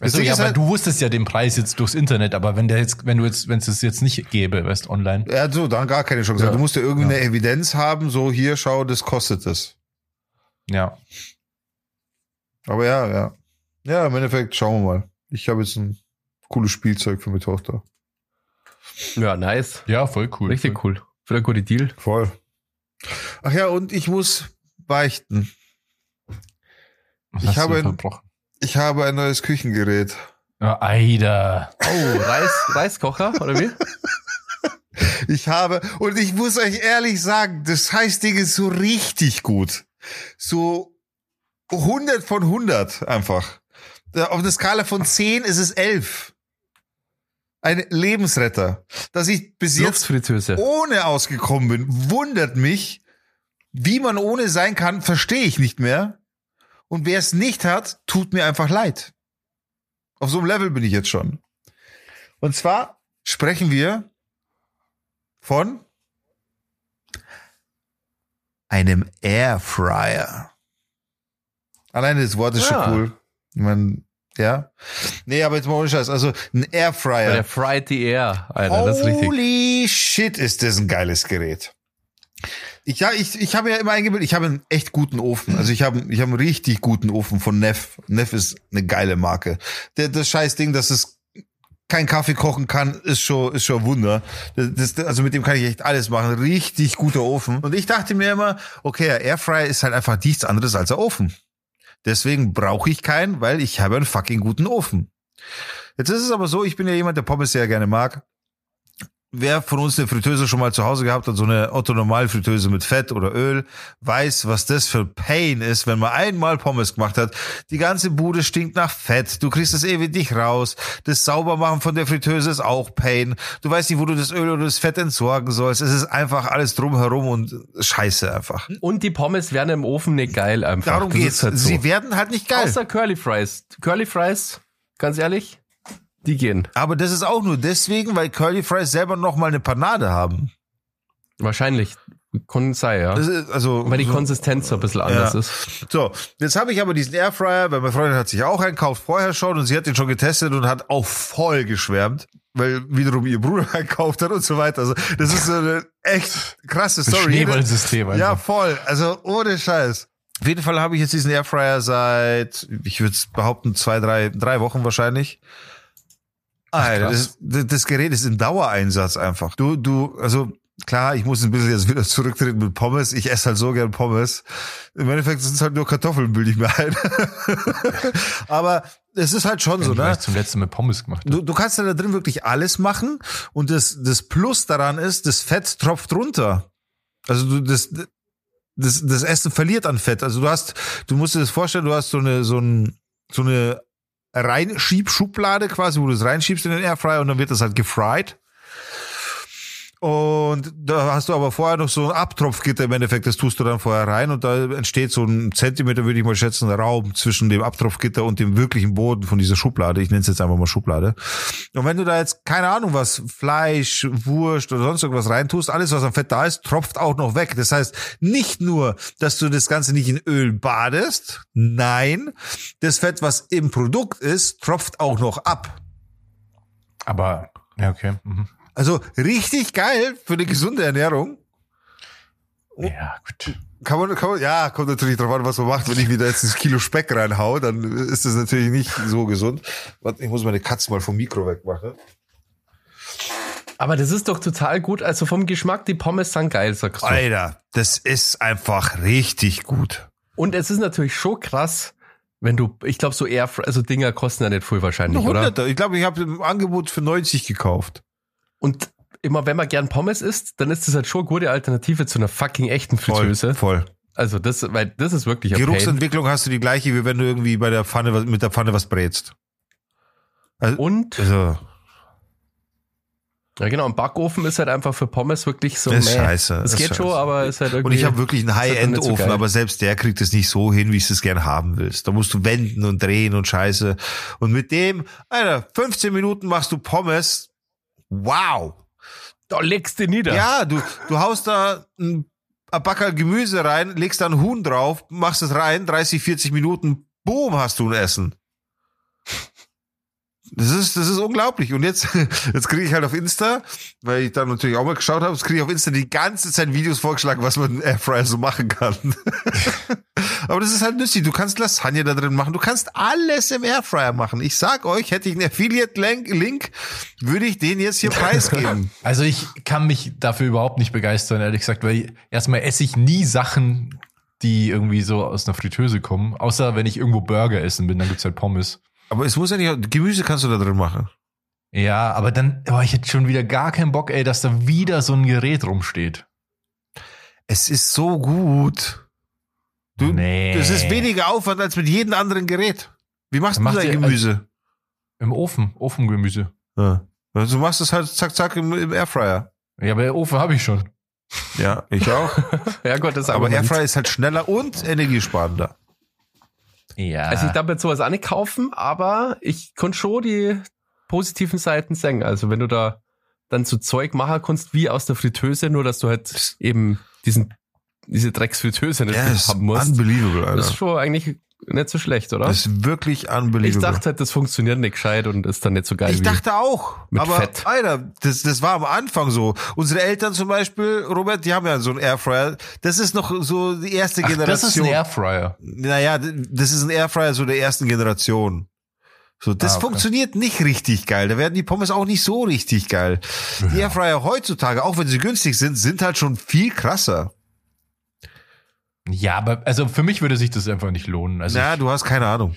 Also, ja, aber
halt-
du wusstest ja den Preis jetzt durchs Internet, aber wenn der jetzt, wenn du jetzt, wenn es das jetzt nicht gäbe, weißt online.
Hat so dann gar keine Chance.
Ja.
Du musst ja irgendwie
Ja.
eine Evidenz haben. So hier, schau, das kostet es.
Ja.
Aber ja, ja. Ja, im Endeffekt schauen wir mal. Ich habe jetzt ein cooles Spielzeug für meine Tochter.
Ja, nice.
Ja, voll cool.
Richtig
voll.
cool. Für ein guter Deal.
Voll. Ach ja, und ich muss beichten.
Was
Ich habe ein-. Ich habe ein neues Küchengerät.
Ja, Eider.
Oh, Reis, Reiskocher, oder wie?
Ich habe, und ich muss euch ehrlich sagen, das Scheißding ist so richtig gut. So 100 von 100 einfach. Auf einer Skala von 10 ist es 11. Ein Lebensretter. Dass ich bis jetzt ohne ausgekommen bin, wundert mich. Wie man ohne sein kann, verstehe ich nicht mehr. Und wer es nicht hat, tut mir einfach leid. Auf so einem Level bin ich jetzt schon. Und zwar sprechen wir von einem Airfryer. Alleine das Wort ist
Ja.
schon cool. Ich mein, ja. Nee, aber jetzt mal ohne Scheiß. Also ein Airfryer.
Der Fried the Air, Alter, das ist richtig.
Holy shit, ist das ein geiles Gerät. Ich, ja, ich, ich habe ja immer eingebildet, ich habe einen echt guten Ofen. Also ich habe, ich habe einen richtig guten Ofen von Neff. Neff ist eine geile Marke. Der, das scheiß Ding, dass es kein Kaffee kochen kann, ist schon, ist schon ein Wunder. Das, das, also mit dem kann ich echt alles machen. Richtig guter Ofen. Und ich dachte mir immer, okay, Airfryer ist halt einfach nichts anderes als ein Ofen. Deswegen brauche ich keinen, weil ich habe einen fucking guten Ofen. Jetzt ist es aber so, ich bin ja jemand, der Pommes sehr gerne mag. Wer von uns eine Fritteuse schon mal zu Hause gehabt hat, so eine Otto-Normal-Fritteuse mit Fett oder Öl, weiß, was das für Pain ist, wenn man einmal Pommes gemacht hat. Die ganze Bude stinkt nach Fett. Du kriegst es ewig nicht raus. Das Saubermachen von der Fritteuse ist auch Pain. Du weißt nicht, wo du das Öl oder das Fett entsorgen sollst. Es ist einfach alles drumherum und scheiße einfach.
Und die Pommes werden im Ofen nicht geil einfach.
Darum
Das
geht's.
halt so.
Sie werden halt nicht geil.
Außer Curly Fries. Curly Fries, ganz ehrlich, die gehen.
Aber das ist auch nur deswegen, weil Curly Fries selber noch mal eine Panade haben.
Wahrscheinlich. Kann sein, ja.
Das ist, also
Weil die
so-
Konsistenz so ein bisschen anders
Ja.
ist.
So, jetzt habe ich aber diesen Airfryer, weil meine Freundin hat sich auch einen gekauft vorher schon und sie hat den schon getestet und hat auch voll geschwärmt, weil wiederum ihr Bruder gekauft hat und so weiter. Also das ist so eine echt krasse Story.
Schneeballsystem.
Ja, voll. Also ohne Scheiß. Auf jeden Fall habe ich jetzt diesen Airfryer seit, ich würde behaupten, zwei, drei, drei Wochen wahrscheinlich. Alter, das, das Gerät ist im Dauereinsatz einfach. Du, du, also klar, ich muss ein bisschen jetzt wieder zurücktreten mit Pommes. Ich esse halt so gern Pommes. Im Endeffekt sind es halt nur Kartoffeln, bilde ich mir ein. Aber es ist halt schon so,
Wenn
ne?
ich zum letzten Mal Pommes gemacht.
Du, du kannst ja da drin wirklich alles machen und das, das Plus daran ist, das Fett tropft runter. Also du, das, das, das Essen verliert an Fett. Also du hast, du musst dir das vorstellen, du hast so eine, so ein, so eine Reinschiebschublade quasi, wo du es reinschiebst in den Airfryer und dann wird das halt gefried. Und da hast du aber vorher noch so ein Abtropfgitter im Endeffekt, das tust du dann vorher rein und da entsteht so ein Zentimeter, würde ich mal schätzen, Raum zwischen dem Abtropfgitter und dem wirklichen Boden von dieser Schublade. Ich nenne es jetzt einfach mal Schublade. Und wenn du da jetzt, keine Ahnung was, Fleisch, Wurst oder sonst irgendwas reintust, alles was am Fett da ist, tropft auch noch weg. Das heißt, nicht nur, dass du das Ganze nicht in Öl badest, nein, das Fett, was im Produkt ist, tropft auch noch ab.
Aber, ja, okay. Mhm.
Also richtig geil für eine gesunde Ernährung.
Ja, gut.
Kann man, kann man, ja, kommt natürlich drauf an, was man macht. Wenn ich wieder jetzt das Kilo Speck reinhau, dann ist das natürlich nicht so gesund. Warte, ich muss meine Katze mal vom Mikro wegmachen.
Aber das ist doch total gut. Also vom Geschmack, die Pommes sind geil, sagst du.
Alter, das ist einfach richtig gut.
Und es ist natürlich schon krass, wenn du, ich glaube, so eher, also Dinger kosten ja nicht viel wahrscheinlich, oder?
Ich glaube, ich habe im Angebot für 90 gekauft.
Und immer wenn man gern Pommes isst, dann ist das halt schon eine gute Alternative zu einer fucking echten Fritteuse.
Voll.
Also das, weil das ist wirklich ein.
Geruchsentwicklung hast du die gleiche, wie wenn du irgendwie bei der Pfanne was- mit der Pfanne was brätst. Also,
Und,
also
ja genau, ein Backofen ist halt einfach für Pommes wirklich so,
Das ist
meh.
scheiße, ist
geht schon, aber ist halt
Und
irgendwie.
ich habe wirklich einen
halt so
High-End-Ofen,
geil.
aber selbst der kriegt es nicht so hin, wie du es gern haben willst. Da musst du wenden und drehen und scheiße. Und mit dem, Alter, 15 Minuten machst du Pommes. Wow.
da legst du nieder.
Ja, du, du haust da ein, Backerl Gemüse rein, legst da ein Huhn drauf, machst es rein, 30, 40 Minuten, boom, hast du ein Essen. Das ist, das ist unglaublich. Und jetzt, jetzt kriege ich halt auf Insta, weil ich da natürlich auch mal geschaut habe, jetzt kriege ich auf Insta die ganze Zeit Videos vorgeschlagen, was man im Airfryer so machen kann. Aber das ist halt nützlich. Du kannst Lasagne da drin machen. Du kannst alles im Airfryer machen. Ich sag euch, hätte ich einen Affiliate-Link, würde ich den jetzt hier preisgeben.
Also ich kann mich dafür überhaupt nicht begeistern, ehrlich gesagt, weil erstmal esse ich nie Sachen, die irgendwie so aus einer Fritteuse kommen. Außer wenn ich irgendwo Burger essen bin, dann gibt's halt Pommes.
Aber es muss ja nicht, Gemüse kannst du da drin machen.
Ja, aber dann, oh, ich hätte schon wieder gar keinen Bock, ey, dass da wieder so ein Gerät rumsteht.
Es ist so gut. Du,
Nee.
Das ist weniger Aufwand als mit jedem anderen Gerät. Wie machst
Dann
du dein
ihr-
Gemüse?
Im Ofen, Ofengemüse.
Ja. Also Du machst es halt zack, zack im, im Airfryer.
Ja, aber Ofen habe ich schon.
Ja, ich auch.
ja Gott, das
Aber. Airfryer ist halt schneller und energiesparender.
Ja.
Also ich darf jetzt sowas auch nicht kaufen, aber ich kann schon die positiven Seiten sehen. Also wenn du da dann so Zeug machen kannst wie aus der Fritteuse, nur dass du halt eben diesen, diese Drecksfritteuse nicht
ist
haben musst.
unbelievable,
Das ist
Alter.
schon eigentlich nicht so schlecht, oder?
Das ist wirklich
Ich
unbelievable.
dachte halt, das funktioniert nicht gescheit und ist dann nicht so geil
Ich dachte auch. aber
Fett.
Alter, das, das war am Anfang so. Unsere Eltern zum Beispiel, Robert, die haben ja so einen Airfryer. Das ist noch so die erste
Ach,
Generation.
das ist ein Airfryer.
Naja, das ist ein Airfryer so der ersten Generation. So, das
Ah, okay.
funktioniert nicht richtig geil. Da werden die Pommes auch nicht so richtig geil. Die Airfryer heutzutage, auch wenn sie günstig sind, sind halt schon viel krasser.
Ja, aber also für mich würde sich das einfach nicht lohnen. Also
Na,
ich,
du hast keine Ahnung.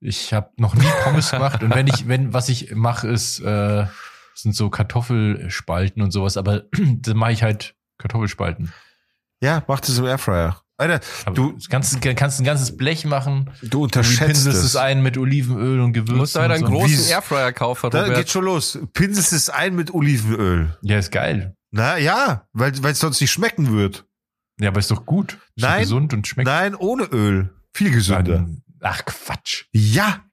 ich habe noch nie Pommes gemacht und wenn ich, wenn was ich mache, ist äh, sind so Kartoffelspalten und sowas, aber dann mache ich halt Kartoffelspalten.
Ja, mach das im Airfryer. Alter,
Aber
Du-
kannst, kannst ein ganzes Blech machen.
du
Du
unterschätzt
pinselst
es.
es ein mit Olivenöl und Gewürzen.
Du musst halt einen
und so.
großen
Wie-
Airfryer kaufen,
Da geht schon los. Pinselst es ein mit Olivenöl.
Ja, ist geil.
Na ja, weil weil es sonst nicht schmecken wird.
Ja, aber ist doch gut. Ist
Nein.
gesund und schmeckt.
Nein, ohne Öl. Viel gesünder.
Dann- Ach Quatsch.
Ja,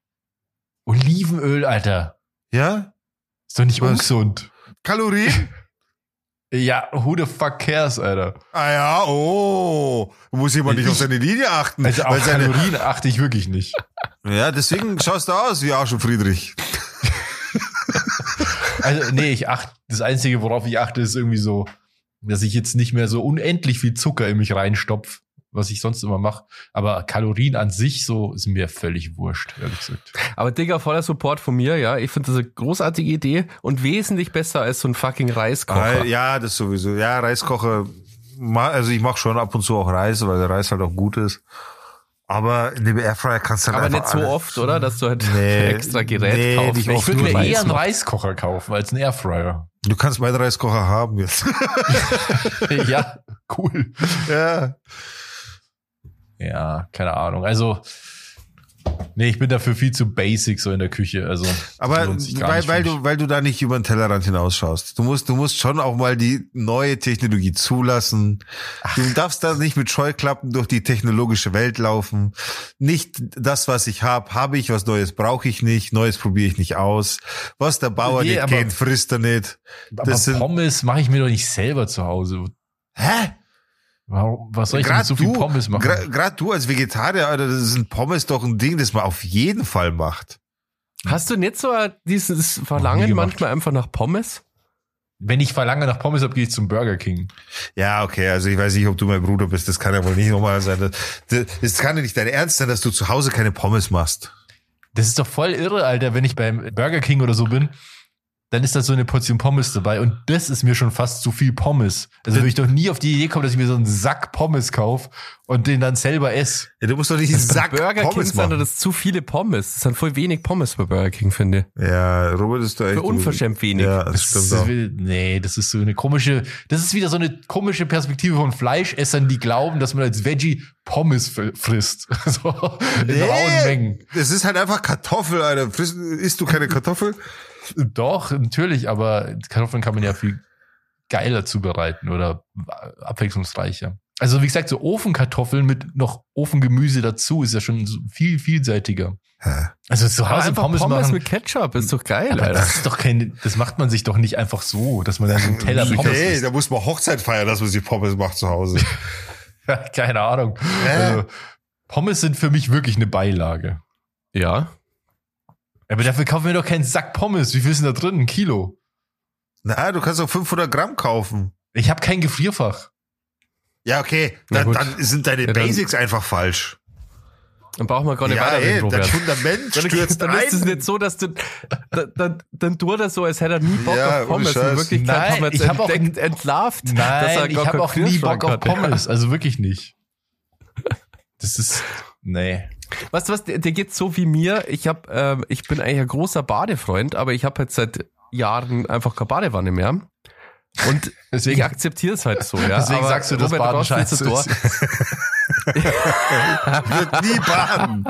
Olivenöl, Alter.
ja.
Ist doch nicht
Was?
ungesund.
Kalorien?
Ja, who the fuck cares, Alter?
ah ja, oh. Muss jemand nicht
Ich-
auf seine Linie achten.
Also auf
seine,
Kalorien achte ich wirklich nicht.
ja, deswegen schaust du aus wie Arsch und Friedrich.
Also, nee, ich achte, das Einzige, worauf ich achte, ist irgendwie so, dass ich jetzt nicht mehr so unendlich viel Zucker in mich reinstopf, was ich sonst immer mache. Aber Kalorien an sich so ist mir völlig wurscht, ehrlich gesagt.
Aber Digga, voller Support von mir, ja. Ich finde das eine großartige Idee und wesentlich besser als so ein fucking Reiskocher.
Ja, das sowieso. Ja, Reiskocher. Also ich mache schon ab und zu auch Reis, weil der Reis halt auch gut ist. Aber in dem Airfryer kannst du halt
Aber
einfach
nicht so
alles-
oft, oder? Dass du halt
Nee,
ein extra Gerät
nee,
kaufst. Ich
würde mir eher einen. Reiskocher kaufen als einen Airfryer.
Du kannst meinen Reiskocher haben jetzt.
ja, cool.
ja.
Ja, keine Ahnung. Also, Nee, ich bin dafür viel zu basic so in der Küche. Also
Aber weil, weil du, weil du da nicht über den Tellerrand hinausschaust. Du musst, du musst schon auch mal die neue Technologie zulassen. Du darfst da nicht mit Scheuklappen durch die technologische Welt laufen. Nicht das, was ich habe, habe ich, was Neues brauche ich nicht, Neues probiere ich nicht aus. Was der Bauer
Nee,
nicht
aber-
kennt, frisst er nicht.
Aber
Das sind,
Pommes mache ich mir doch nicht selber zu Hause.
hä?
Warum, was soll ich denn mit
Gerade
so viel
du,
Pommes machen?
gra- grad du als Vegetarier, Alter, das sind Pommes doch ein Ding, das man auf jeden Fall macht.
Hast du nicht so ein- dieses Verlangen manchmal einfach nach Pommes?
Wenn ich verlange nach Pommes habe, gehe ich zum Burger King.
Ja, okay, also ich weiß nicht, ob du mein Bruder bist, das kann ja wohl nicht normal sein. Das, das, das kann ja nicht dein Ernst sein, dass du zu Hause keine Pommes machst.
Das ist doch voll irre, Alter, wenn ich beim Burger King oder so bin, dann ist da so eine Portion Pommes dabei und das ist mir schon fast zu viel Pommes. Also würde ich doch nie auf die Idee kommen, dass ich mir so einen Sack Pommes kaufe und den dann selber esse.
Ja, du musst doch nicht einen Sack
Burger King
Pommes
sind
machen.
das zu viele Pommes. Das sind voll wenig Pommes bei Burger King, finde ich.
Ja, Robert ist da echt.
Für unverschämt wenig.
Ja, das,
Das
stimmt
ist,
auch.
nee, das ist so eine komische, das ist wieder so eine komische Perspektive von Fleischessern, die glauben, dass man als Veggie Pommes fr- frisst. so in
Nee.
rauen Mengen.
Das ist halt einfach Kartoffel, Alter. Friss, isst du keine Kartoffel?
Doch, natürlich, aber Kartoffeln kann man ja viel geiler zubereiten oder abwechslungsreicher. Also wie gesagt, so Ofenkartoffeln mit noch Ofengemüse dazu ist ja schon viel vielseitiger.
Hä?
Also zu Hause
einfach
Pommes,
Pommes,
machen,
mit Ketchup ist doch geil,
aber
Alter.
das ist doch kein, das macht man sich doch nicht einfach so, dass man dann so einen Teller Pommes
Nee,
isst.
da muss man Hochzeit feiern, dass man sich Pommes macht zu Hause.
Keine Ahnung. Also, Pommes sind für mich wirklich eine Beilage.
Ja.
Aber dafür kaufen wir doch keinen Sack Pommes. Wie viel ist denn da drin? Ein Kilo.
Na, du kannst auch 500 Gramm kaufen.
Ich habe kein Gefrierfach.
Ja, okay.
Na
Dann, dann sind deine
Ja, dann-
Basics einfach falsch.
Dann brauchen wir gar nicht
Ja,
weiterreden,
ey, das Fundament
Dann,
stürzt
dann ist es nicht so, dass du, dann, dann, dann tut er so, als hätte er nie Bock
Ja,
auf Pommes. In. Wirklichkeit
Nein,
haben wir jetzt
ich hab auch-
entdeckt, entlarvt, dass er
Nein, ich habe auch nie Bock auf. Pommes. Also wirklich nicht. Das ist, nee.
Weißt du was, der, der geht so wie mir. Ich hab, ähm, ich bin eigentlich ein großer Badefreund, aber ich habe jetzt seit Jahren einfach keine Badewanne mehr. Und
Deswegen-
ich akzeptiere es halt so, ja.
Deswegen
aber
sagst du,
Robert,
Baden scheiße
da.
Wird nie baden.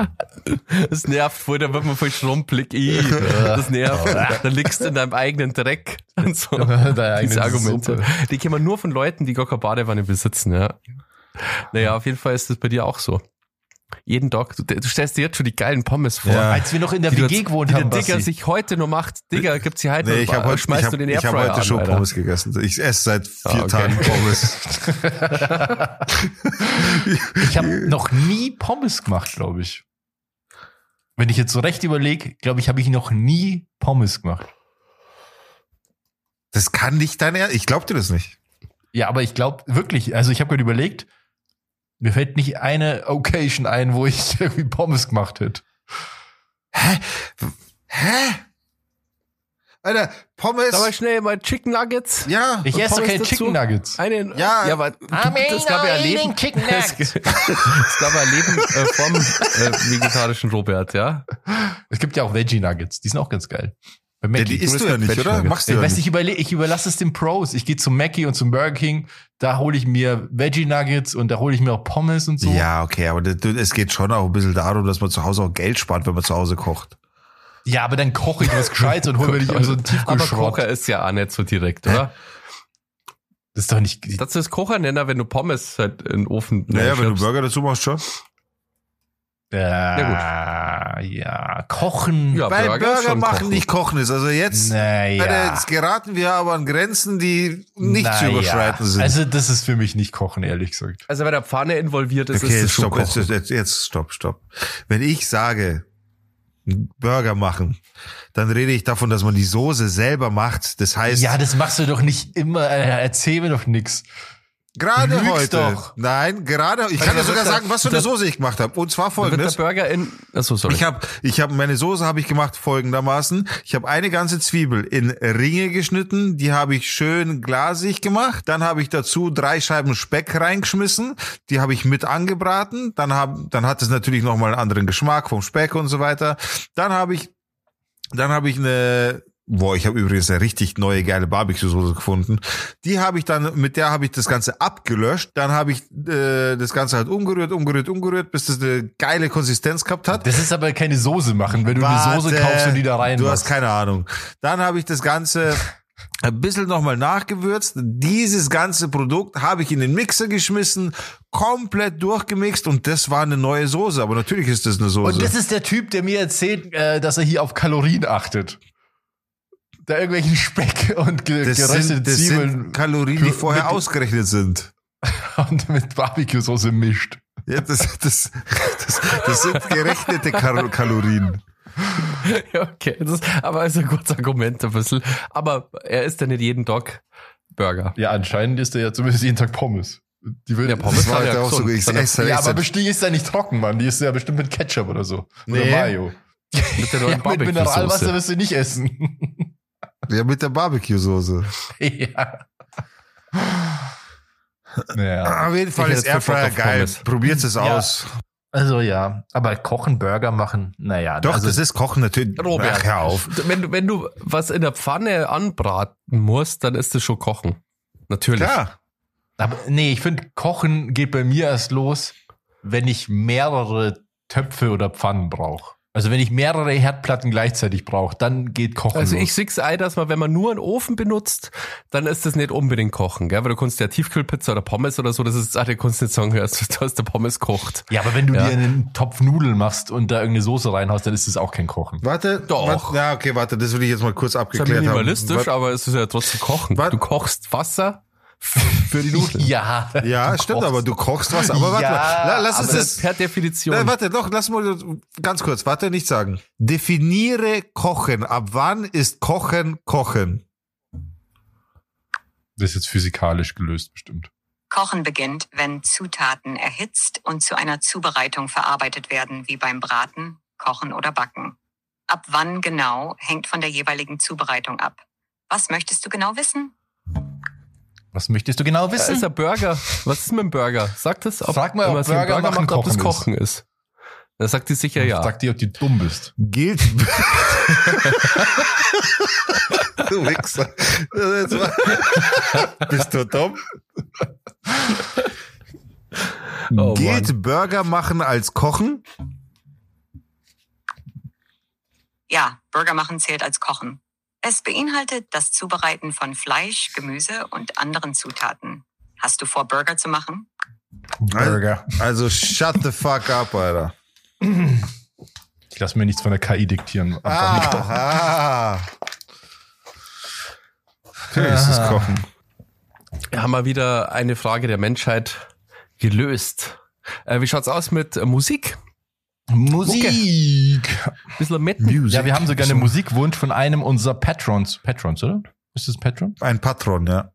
Das nervt voll, da wird man voll schrumpelig. Ih, das nervt. Da liegst du in deinem eigenen Dreck. Und so.
Deine
Diese Argumente.
Suppe.
Die kennen nur von Leuten, die gar keine Badewanne besitzen, ja. Naja, auf jeden Fall ist das bei dir auch so. Jeden Tag. Du, du stellst dir jetzt schon die geilen Pommes vor.
Ja.
Als wir noch in der
Die,
WG gewohnt
die
haben,
der Digger sich heute noch macht. Digger, gibt's hier heute
Nee, ich
noch,
habe heute, ich
schmeißt
hab,
du den
ich hab
Airfryer
heute
an,
schon
Alter.
Pommes gegessen. Ich esse seit vier
Ah, okay.
Tagen Pommes.
Ich habe noch nie Pommes gemacht, glaube ich. Wenn ich jetzt so recht überlege, glaube ich, habe ich noch nie Pommes gemacht.
Das kann nicht dein Ernst. Ich glaub dir das nicht.
Ja, aber ich glaube wirklich, also ich habe gerade überlegt, mir fällt nicht eine Occasion ein, wo ich irgendwie Pommes gemacht hätte.
Hä? Alter, Pommes.
Mal schnell mal Chicken Nuggets.
ja.
Ich esse keine
dazu?
Chicken Nuggets.
Einen,
Ja.
ja, aber es gab ja Leben,
chicken
es, es gab ein Leben äh, vom äh, vegetarischen Robert, ja.
Es gibt ja auch Veggie Nuggets, die sind auch ganz geil. Bei
die isst du ja nicht, oder? Machst du
ich
ja
weiß
nicht.
ich, überle ich überlasse es den Pros. Ich gehe zum Mackie und zum Burger King, da hole ich mir Veggie Nuggets und da hole ich mir auch Pommes und so.
Ja, okay, aber das, es geht schon auch ein bisschen darum, dass man zu Hause auch Geld spart, wenn man zu Hause kocht.
Ja, aber dann koche ich was Gescheites und hole mir nicht so einen
Aber
Tiefkühlschrott.
Kocher ist ja auch nicht so direkt, oder?
Das ist doch nicht.
Das ist Kocher nennen, wenn du Pommes halt in den Ofen
Naja, wenn du. Burger dazu machst, schon.
Ja, ja, kochen.
Ja,
Bei
Burger
Burger,
schon
machen
kochen.
nicht kochen ist. Also jetzt,
Naja.
Jetzt geraten wir aber an Grenzen, die nicht zu
Naja.
überschreiten sind.
Also das ist für mich nicht kochen, ehrlich gesagt.
Also wenn der Pfanne involviert ist,
okay,
ist
jetzt
es schon
stopp, jetzt,
Kochen.
jetzt, jetzt stopp, stopp. Wenn ich sage, Burger machen, dann rede ich davon, dass man die Soße selber macht. Das heißt,
Ja, das machst du doch nicht immer. Äh, erzähl mir doch nix.
Gerade
lügst
heute.
doch.
Nein, gerade. Ich
Also
kann dir sogar sagen, was für eine
das-
Soße ich gemacht habe. Und zwar
wird der
folgendes.
Burger in, achso, sorry.
Ich habe ich hab meine Soße habe ich gemacht folgendermaßen. Ich habe eine ganze Zwiebel in Ringe geschnitten, die habe ich schön glasig gemacht. Dann habe ich dazu drei Scheiben Speck reingeschmissen, die habe ich mit angebraten. Dann hab, dann hat es natürlich noch mal einen anderen Geschmack vom Speck und so weiter. Dann habe ich dann habe ich eine Boah, ich habe übrigens eine richtig neue geile Barbecue-Soße gefunden. Die habe ich dann, mit der habe ich das Ganze abgelöscht. Dann habe ich äh, das Ganze halt umgerührt, umgerührt, umgerührt, bis das eine geile Konsistenz gehabt hat.
Das ist aber keine Soße machen, wenn du eine Soße
Warte,
kaufst und die da rein
Du
machst.
hast keine Ahnung. Dann habe ich das Ganze ein bisschen nochmal nachgewürzt. Dieses ganze Produkt habe ich in den Mixer geschmissen, komplett durchgemixt und das war eine neue Soße. Aber natürlich ist das eine Soße.
Und das ist der Typ, der mir erzählt, äh, dass er hier auf Kalorien achtet. Da irgendwelchen Speck und ge
das
geröstete
sind, das
Zwiebeln
sind Kalorien, die vorher
mit-
ausgerechnet sind.
und mit Barbecue-Soße mischt.
Ja, das, das, das, das sind gerechnete Kal Kalorien.
Ja, okay. Das ist, aber ist ein gutes Argument ein bisschen. Aber er isst ja nicht jeden Tag Burger.
Ja, anscheinend ist er ja zumindest jeden Tag Pommes. Die will,
Ja, Pommes
war halt
ja
auch so, ich esse
ja, aber bestimmt ist ja nicht trocken, Mann. Die ist ja bestimmt mit Ketchup oder so. Oder
Nee.
Mayo.
Mit der
Ja,
neuen
mit Mineralwasser wirst du nicht essen.
Ja mit der Barbecue-Soße.
ja. Naja.
Auf jeden Fall ist Airfryer geil. Probiert es
Ja.
aus.
Also ja, aber kochen, Burger machen, naja.
Doch,
also,
das ist Kochen natürlich.
Robert,
Ach, hör auf.
Wenn, du- wenn du was in der Pfanne anbraten musst, dann ist das schon Kochen. Natürlich.
Klar.
Aber nee, ich finde, Kochen geht bei mir erst los, wenn ich mehrere Töpfe oder Pfannen brauche. Also wenn ich mehrere Herdplatten gleichzeitig brauche, dann geht Kochen
Also
los.
ich sehe ein, dass man, wenn man nur einen Ofen benutzt, dann ist das nicht unbedingt kochen, gell? Weil du kannst ja Tiefkühlpizza oder Pommes oder so, das ist, ach, du kannst nicht sagen, hörst, du hast der Pommes kocht.
ja, aber wenn du
Ja.
dir einen Topf Nudeln machst und da irgendeine Soße reinhaust, dann ist das auch kein Kochen.
Warte.
Doch.
Warte, ja, okay, warte, das will ich jetzt mal kurz
Das ist ja
abgeklärt
minimalistisch,
haben.
aber es ist ja trotzdem kochen.
Was?
Du kochst Wasser für die Nudeln.
Ja,
Ja, stimmt,
kochst.
aber du kochst was. Aber warte
Ja,
mal, la- lass uns
Aber
das.
per Definition.
Nein, warte, doch, lass mal ganz kurz, warte, nicht sagen. Definiere Kochen. Ab wann ist Kochen Kochen?
Das ist jetzt physikalisch gelöst, bestimmt.
Kochen beginnt, wenn Zutaten erhitzt und zu einer Zubereitung verarbeitet werden, wie beim Braten, Kochen oder Backen. Ab wann genau hängt von der jeweiligen Zubereitung ab. Was möchtest du genau wissen?
Was möchtest du genau
Da
wissen?
ist ein Burger. Was ist mit dem Burger? Sagt es, ob,
Frag mal, ob
einen
Burger machen
macht, ob das
Kochen
Kochen ist. Da sagt die sicher ja.
Sag dir, ob du dumm bist.
Gilt. du Wichser. Das Bist du dumm?
Oh,
Gilt
Mann.
Burger machen als Kochen?
Ja, Burger machen zählt als Kochen. Es beinhaltet das Zubereiten von Fleisch, Gemüse und anderen Zutaten. Hast du vor, Burger zu machen?
Burger.
Also shut the fuck up, Alter.
Ich lasse mir nichts von der KI diktieren.
Ah, ah. Natürlich ist es Kochen.
Wir haben mal wieder eine Frage der Menschheit gelöst. Äh, wie schaut's aus mit äh, Musik?
Musik.
Bisschen mit.
Ja, wir haben sogar einen Musikwunsch von einem unserer Patrons. Patrons, oder? Ist das Patron?
Ein Patron, ja.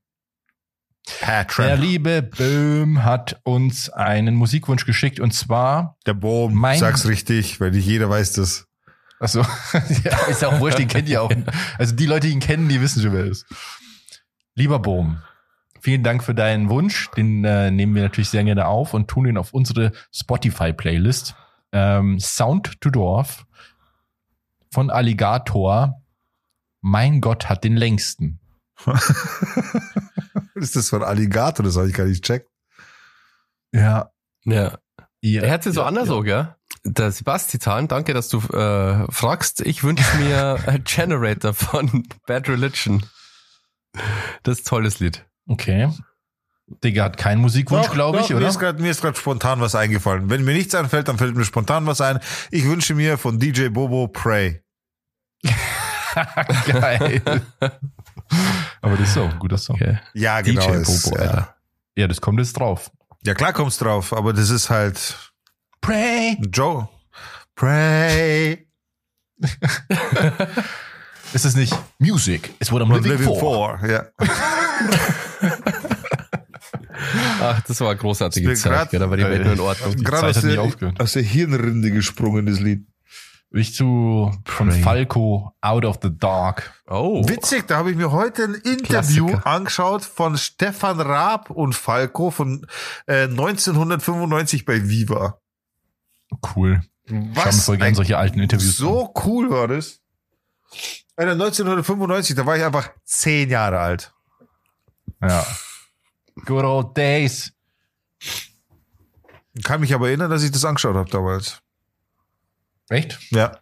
Patron.
Der liebe Böhm hat uns einen Musikwunsch geschickt und zwar,
Der Bohm,
Mein-
sag's richtig, weil nicht jeder weiß das.
also ja, ist ja auch wurscht, den kennt ihr auch. Also die Leute, die ihn kennen, die wissen schon, wer er ist. Lieber Bohm, vielen Dank für deinen Wunsch. Den äh, nehmen wir natürlich sehr gerne auf und tun ihn auf unsere Spotify-Playlist. Ähm, Sound to Dorf von Alligator. Mein Gott hat den längsten.
ist das von Alligator? Das habe ich gar nicht checkt.
Ja.
Ja.
ja
Er hat sie so
ja,
anders
ja.
so, gell? Der Sebastian, danke, dass du äh, fragst. Ich wünsche mir ein Generator von Bad Religion. Das ist ein tolles Lied.
Okay. Digga hat keinen Musikwunsch, glaube ich,
doch, Mir
oder?
ist mir ist gerade spontan was eingefallen. Wenn mir nichts einfällt, dann fällt mir spontan was ein. Ich wünsche mir von DJ Bobo Pray.
Geil. Aber das ist auch ein guter Song.
Okay.
Ja, genau.
DJ
ist,
Bobo,
ja.
Alter.
Ja, das kommt jetzt drauf.
ja, klar kommt's drauf, aber das ist halt
Pray.
Joe. Pray.
Ist es nicht Music is what I'm
living,
living for.
for. Ja.
Ach, das war eine großartige Zeit,
grad-
gell? Da war die Welt nur in
Die
Ordnung.
Gerade
Zeit
aus der,
aufgehört.
aus der Hirnrinde gesprungen, das Lied.
Ich zu von
Pray.
Falco Out of the Dark.
Oh.
Witzig, da habe ich mir heute ein Interview
Klassiker.
angeschaut von Stefan Raab und Falco von äh, 1995 bei Viva.
Cool. Ich schaue mir voll gerne
ein-
solche alten Interviews. an.
so cool war das. Alter, 1995, da war ich einfach zehn Jahre alt.
Ja. Good old days.
Kann mich aber erinnern, dass ich das angeschaut habe damals.
Echt?
Ja.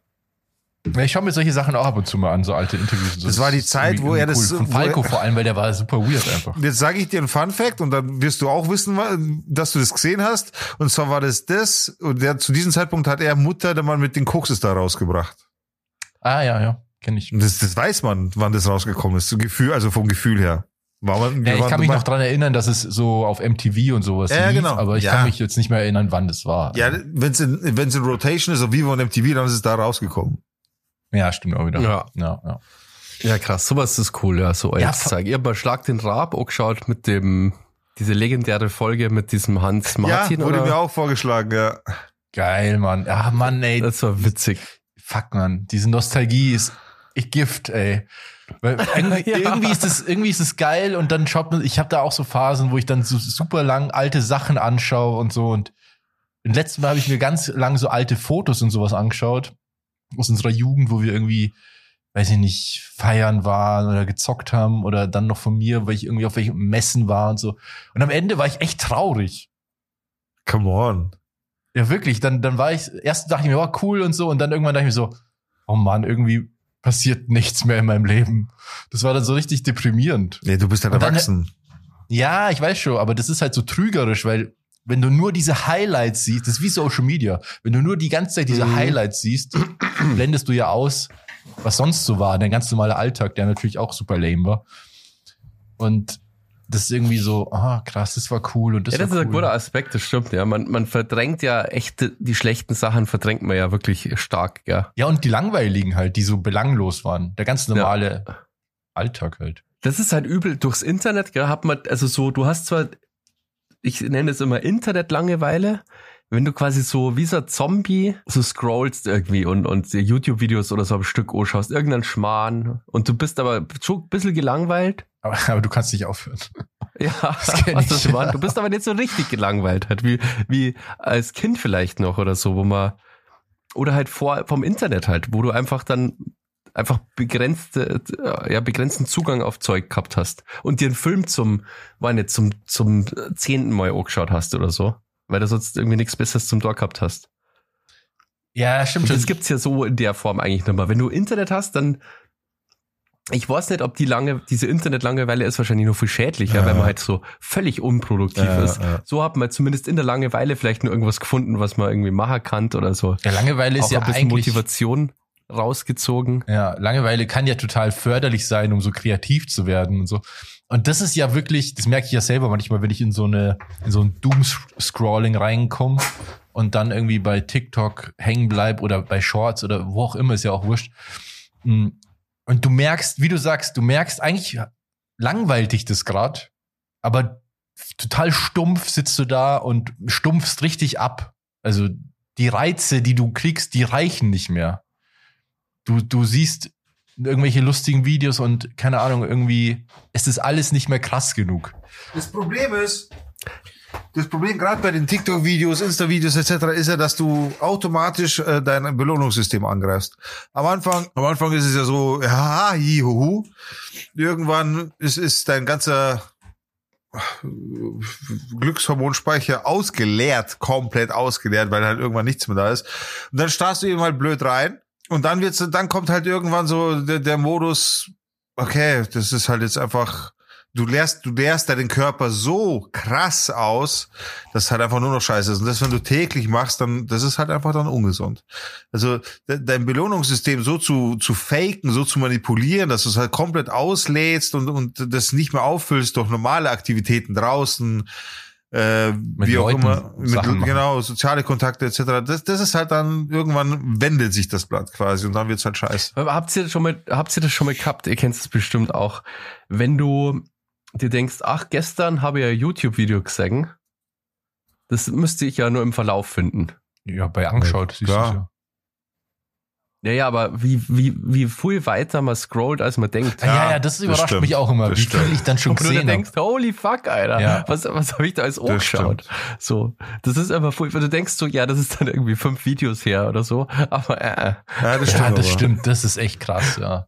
Ich schaue mir solche Sachen auch ab und zu mal an, so alte Interviews. und so.
Das war die Zeit, wo er
cool.
das-
Von Falco vor allem, weil der war super weird einfach.
Jetzt sage ich dir einen Fun Fact und dann wirst du auch wissen, dass du das gesehen hast. Und zwar war das das, und der, zu diesem Zeitpunkt hat er Mutter, der Mann mit den Kokses da rausgebracht.
Ah, ja, ja. Kenne ich.
Das, das weiß man, wann das rausgekommen ist. So Gefühl, also vom Gefühl her. War man, wir
Ja, ich
waren
kann mich noch dran erinnern, dass es so auf MTV und sowas
Ja,
lief,
genau.
aber ich
Ja.
kann mich jetzt nicht mehr erinnern, wann das war.
Ja, wenn es in, wenn's in Rotation ist, auf Vivo und MTV, dann ist es da rausgekommen.
ja stimmt auch wieder.
Ja.
ja, ja.
Ja, krass, sowas ist cool, ja, so
Ja,
ja, Zeug. Ihr habt mal Schlag den Rab auch geschaut mit dem, diese legendäre Folge mit diesem Hans Martin,
ja, wurde
oder?
mir auch vorgeschlagen, ja.
Geil, Mann. Ja, Mann, ey.
Das war witzig.
Fuck, Mann. Diese Nostalgie ist ich Gift, ey. Weil irgendwie,
Ja.
irgendwie ist es irgendwie ist es geil und dann schaut man, ich habe da auch so Phasen, wo ich dann so super lang alte Sachen anschaue und so und im letzten Mal habe ich mir ganz lang so alte Fotos und sowas angeschaut aus unserer Jugend, wo wir irgendwie weiß ich nicht, feiern waren oder gezockt haben oder dann noch von mir, weil ich irgendwie auf welchen Messen war und so. Und am Ende war ich echt traurig.
Come on.
Ja, wirklich. Dann, dann war ich, erst dachte ich mir, war cool und so, und dann irgendwann dachte ich mir so, oh Mann, irgendwie passiert nichts mehr in meinem Leben. Das war dann so richtig deprimierend.
Nee, du bist
Und dann-
erwachsen.
Ja, ich weiß schon, aber das ist halt so trügerisch, weil wenn du nur diese Highlights siehst, das ist wie Social Media. Wenn du nur die ganze Zeit diese
Mhm.
Highlights siehst, blendest du ja aus, was sonst so war, der ganz normale Alltag, der natürlich auch super lame war. Und das ist irgendwie so, ah, krass, das war cool und das
ja, das ist
cool.
ein guter Aspekt, das stimmt, ja. Man, man verdrängt ja echt, die schlechten Sachen verdrängt man ja wirklich stark, ja.
Ja, und die langweiligen halt, die so belanglos waren. Der ganz normale Alltag halt.
Das ist halt übel. Durchs Internet, gell, hat man, also so, du hast zwar, ich nenne es immer Internet-Langeweile, wenn du quasi so wie so ein Zombie so scrollst irgendwie und, und YouTube-Videos oder so am Stück anschaust, irgendein Schmarrn und du bist aber schon ein bisschen gelangweilt.
Aber, aber du kannst nicht aufhören.
Ja, was
ich.
das war. Du bist aber nicht so richtig gelangweilt, halt wie, wie als Kind vielleicht noch oder so, wo man, oder halt vor, vom Internet halt, wo du einfach dann einfach begrenzte, ja, begrenzten Zugang auf Zeug gehabt hast und dir einen Film zum, war nicht, zum, zum zehnten Mal angeschaut hast oder so, weil du sonst irgendwie nichts Besseres zum Tor gehabt hast.
Ja, stimmt
Und das gibt's ja so in der Form eigentlich mehr. Wenn du Internet hast, dann ich weiß nicht, ob die lange, diese Internet-Langeweile ist wahrscheinlich noch viel schädlicher,
Ja.
weil man halt so völlig unproduktiv
Ja,
ist.
ja.
So hat man zumindest in der Langeweile vielleicht nur irgendwas gefunden, was man irgendwie machen kann oder so.
Ja, Langeweile ist
Auch
ja
ein bisschen
eigentlich.
Motivation rausgezogen.
Ja, Langeweile kann ja total förderlich sein, um so kreativ zu werden und so. Und das ist ja wirklich, das merke ich ja selber manchmal, wenn ich in so eine, in so ein Doom-Scrolling reinkomme und dann irgendwie bei TikTok hängen bleib oder bei Shorts oder wo auch immer, ist ja auch wurscht. Mm. Und du merkst, wie du sagst, du merkst eigentlich langweilt dich das grad, aber total stumpf sitzt du da und stumpfst richtig ab. Also die Reize, die du kriegst, die reichen nicht mehr. Du, du siehst irgendwelche lustigen Videos und keine Ahnung, irgendwie ist das alles nicht mehr krass genug.
Das Problem ist, das Problem gerade bei den TikTok-Videos, Insta-Videos etc. ist ja, dass du automatisch äh, dein Belohnungssystem angreifst. Am Anfang, am Anfang ist es ja so, ja, hi, huhu. Irgendwann ist, ist dein ganzer äh, Glückshormonspeicher ausgeleert, komplett ausgeleert, weil halt irgendwann nichts mehr da ist. Und dann starrst du eben halt blöd rein. Und dann wird's, dann kommt halt irgendwann so der, der Modus, okay, das ist halt jetzt einfach, du lehrst, du lehrst deinen Körper so krass aus, dass es halt einfach nur noch scheiße ist. Und das, wenn du täglich machst, dann, das ist halt einfach dann ungesund. Also, de, dein Belohnungssystem so zu, zu faken, so zu manipulieren, dass du es halt komplett auslädst und, und das nicht mehr auffüllst durch normale Aktivitäten draußen, äh, wie auch
Leuten
immer, mit,
Sachen
genau, soziale Kontakte etc. Das, das ist halt dann, irgendwann wendet sich das Blatt quasi und dann wird's halt scheiße.
Habt ihr das schon mal, habt ihr das schon mal gehabt? Ihr kennt es bestimmt auch. Wenn du dir denkst, ach, gestern habe ich ein YouTube-Video gesehen, das müsste ich ja nur im Verlauf finden.
Ja, bei angeschaut, siehst
klar.
du's ja.
Ja, ja, aber wie, wie, wie viel weiter man scrollt, als man denkt.
Ja, ja, ja das überrascht
stimmt.
mich auch immer,
Das
wie viel
stimmt.
ich dann schon
Und du
gesehen
denkst,
habe.
holy fuck, Alter.
Ja.
Was, was habe ich da alles
Das
angeschaut? So, das ist einfach voll, du denkst so, ja, das ist dann irgendwie fünf Videos her oder so. Aber äh, äh.
Ja, das
Ja,
stimmt.
das
aber.
stimmt, das ist echt krass, ja.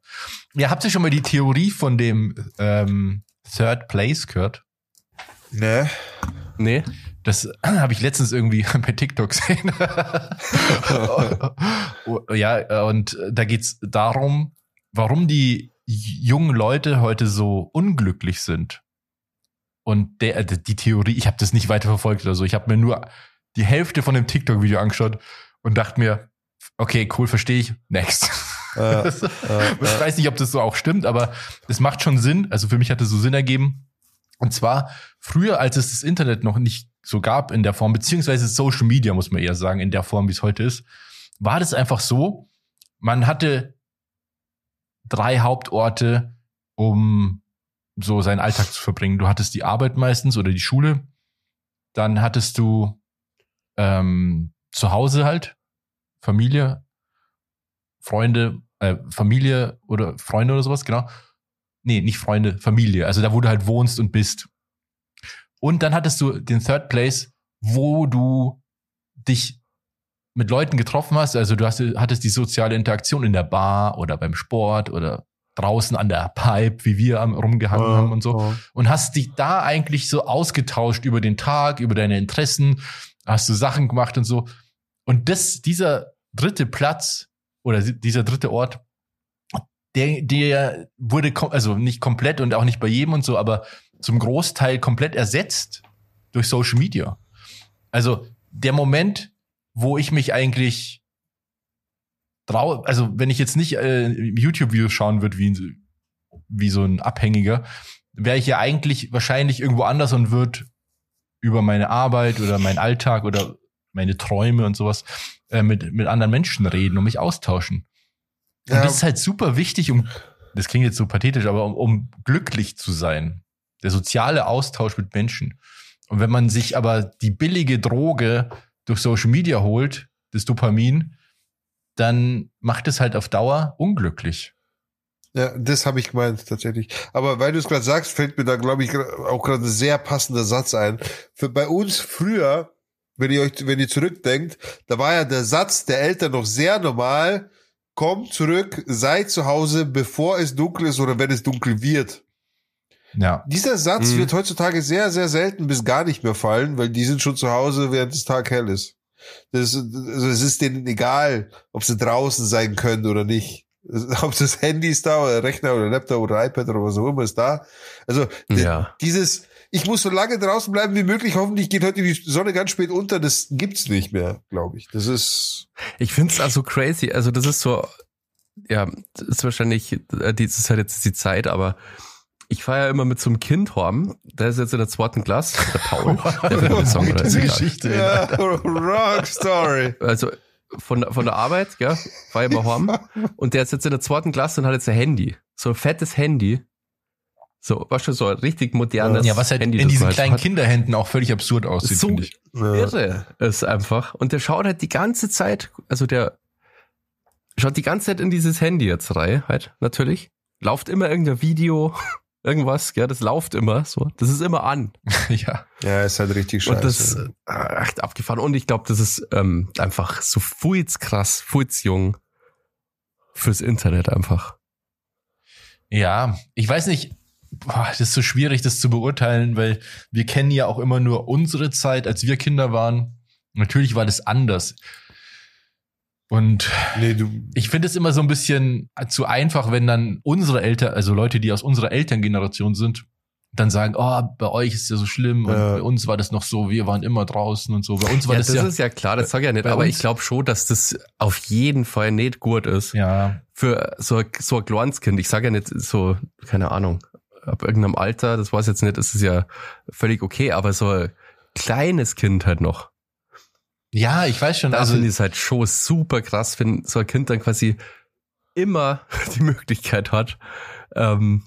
Ja, habt ihr schon mal die Theorie von dem ähm, Third Place gehört?
Ne?
nee.
Das habe ich letztens irgendwie bei TikTok gesehen. ja, und da geht's darum, warum die jungen Leute heute so unglücklich sind. Und der, äh, die Theorie, ich habe das nicht weiter verfolgt oder so. Ich habe mir nur die Hälfte von dem TikTok-Video angeschaut und dachte mir, okay, cool, verstehe ich. Next.
Äh, äh,
ich weiß nicht, ob das so auch stimmt, aber es macht schon Sinn. Also für mich hat es so Sinn ergeben. Und zwar früher, als es das Internet noch nicht so gab in der Form, beziehungsweise Social Media, muss man eher sagen, in der Form, wie es heute ist, war das einfach so, man hatte drei Hauptorte, um so seinen Alltag zu verbringen. Du hattest die Arbeit meistens oder die Schule, dann hattest du ähm, zu Hause halt, Familie, Freunde, äh, Familie oder Freunde oder sowas, genau. Nee, nicht Freunde, Familie. Also da, wo du halt wohnst und bist. Und dann hattest du den Third Place, wo du dich mit Leuten getroffen hast. Also du hast, hattest die soziale Interaktion in der Bar oder beim Sport oder draußen an der Pipe, wie wir am, rumgehangen haben und so. Und hast dich da eigentlich so ausgetauscht über den Tag, über deine Interessen, hast du Sachen gemacht und so. Und das, dieser dritte Platz oder dieser dritte Ort, der, der wurde, also nicht komplett und auch nicht bei jedem und so, aber zum Großteil komplett ersetzt durch Social Media. Also der Moment, wo ich mich eigentlich trau, also wenn ich jetzt nicht äh, YouTube-Videos schauen würde, wie, wie so ein Abhängiger, wäre ich ja eigentlich wahrscheinlich irgendwo anders und würde über meine Arbeit oder meinen Alltag oder meine Träume und sowas äh, mit, mit anderen Menschen reden und mich austauschen. Und
Ja.
das ist halt super wichtig, um, das klingt jetzt so pathetisch, aber um, um glücklich zu sein. Der soziale Austausch mit Menschen. Und wenn man sich aber die billige Droge durch Social Media holt, das Dopamin, dann macht es halt auf Dauer unglücklich.
Ja, das habe ich gemeint tatsächlich. Aber weil du es gerade sagst, fällt mir da, glaube ich, auch gerade ein sehr passender Satz ein. Für bei uns früher, wenn ihr euch, wenn ihr zurückdenkt, da war ja der Satz der Eltern noch sehr normal. Kommt zurück, seid zu Hause, bevor es dunkel ist oder wenn es dunkel wird.
Ja.
Dieser Satz
Mhm.
wird heutzutage sehr, sehr selten bis gar nicht mehr fallen, weil die sind schon zu Hause, während es Tag hell ist. Das, also es ist denen egal, ob sie draußen sein können oder nicht. Ob das Handy ist da oder Rechner oder Laptop oder iPad oder was auch immer ist da. Also
Ja.
dieses, ich muss so lange draußen bleiben wie möglich, hoffentlich geht heute die Sonne ganz spät unter, das gibt's nicht mehr, glaube ich. Das ist
Ich find's also crazy. Also das ist so, ja, das ist wahrscheinlich, äh, das ist halt jetzt die Zeit, aber ich fahre ja immer mit so einem Kind heim, der ist jetzt in der zweiten Klasse, der Paul, der wird ein Song,
Diese. Geschichte.
ja, Rock Story.
Also von, der- von der Arbeit, war ich immer heim und der ist jetzt in der zweiten Klasse und hat jetzt ein Handy, so ein fettes Handy, so, was schon so ein richtig modernes
Ja, was halt
Handy,
in diesen
halt
kleinen
hat.
Kinderhänden auch völlig absurd aussieht,
So
finde ich.
Ja.
irre ist einfach. Und der schaut halt die ganze Zeit, also der schaut die ganze Zeit in dieses Handy jetzt rein, halt, natürlich. Lauft immer irgendein Video, irgendwas, ja, das läuft immer so. Das ist immer an.
ja.
Ja, ist halt richtig scheiße.
Und das äh, echt abgefahren. Und ich glaube, das ist ähm, einfach so fuiz krass, fuiz jung fürs Internet einfach.
Ja, ich weiß nicht, boah, das ist so schwierig, das zu beurteilen, weil wir kennen ja auch immer nur unsere Zeit, als wir Kinder waren. Natürlich war das anders. Und
nee, du,
ich finde es immer so ein bisschen zu einfach, wenn dann unsere Eltern, also Leute, die aus unserer Elterngeneration sind, dann sagen, oh, bei euch ist es ja so schlimm und
Ja.
bei uns war das noch so, wir waren immer draußen und so. Bei uns war
Ja,
das,
das
ja,
ist ja klar, das sage ich ja nicht, aber
uns-
ich glaube schon, dass das auf jeden Fall nicht gut ist.
ja,
für so, ein- so ein kleines Kind, ich sage ja nicht so, keine Ahnung, ab irgendeinem Alter, das weiß ich jetzt nicht, ist ja völlig okay, aber so ein kleines Kind halt noch.
ja, ich weiß schon,
Da
also
finde ich es halt schon super krass, wenn so ein Kind dann quasi immer die Möglichkeit hat, ähm,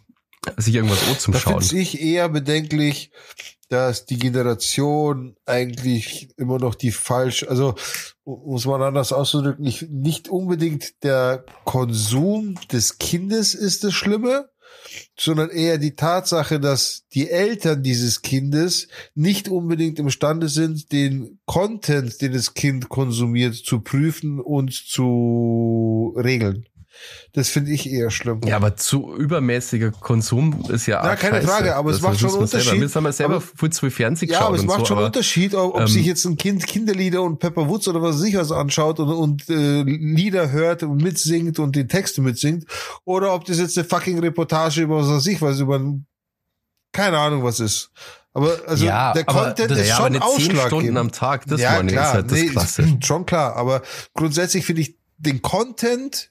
sich irgendwas zum
Da
Schauen.
finde ich eher bedenklich, dass die Generation eigentlich immer noch die falsch, also muss man anders auszudrücken, nicht, nicht unbedingt der Konsum des Kindes ist das Schlimme, sondern eher die Tatsache, dass die Eltern dieses Kindes nicht unbedingt imstande sind, den Content, den das Kind konsumiert, zu prüfen und zu regeln. Das finde ich eher schlimm.
Ja, aber zu übermäßiger Konsum ist ja arg
keine
scheiße.
Frage, aber es
Das
macht schon
selber.
Unterschied.
Wir haben ja selber
Aber-
viel zu viel Fernsehen
Ja, aber es macht
so,
schon
aber
Unterschied, ob, ob
ähm,
sich jetzt ein Kind Kinderlieder und Pepper Woods oder was weiß ich was anschaut und, und äh, Lieder hört und mitsingt und die Texte mitsingt oder ob das jetzt eine fucking Reportage über was weiß ich was über ein- keine Ahnung was ist. Aber also
Ja,
der
aber
Content
das-
ist
ja,
schon
aber eine 10 Stunden
ausschlaggebend.
am Tag, das
ja, klar,
ist halt das
nee,
Klasse.
Schon klar, aber grundsätzlich finde ich den Content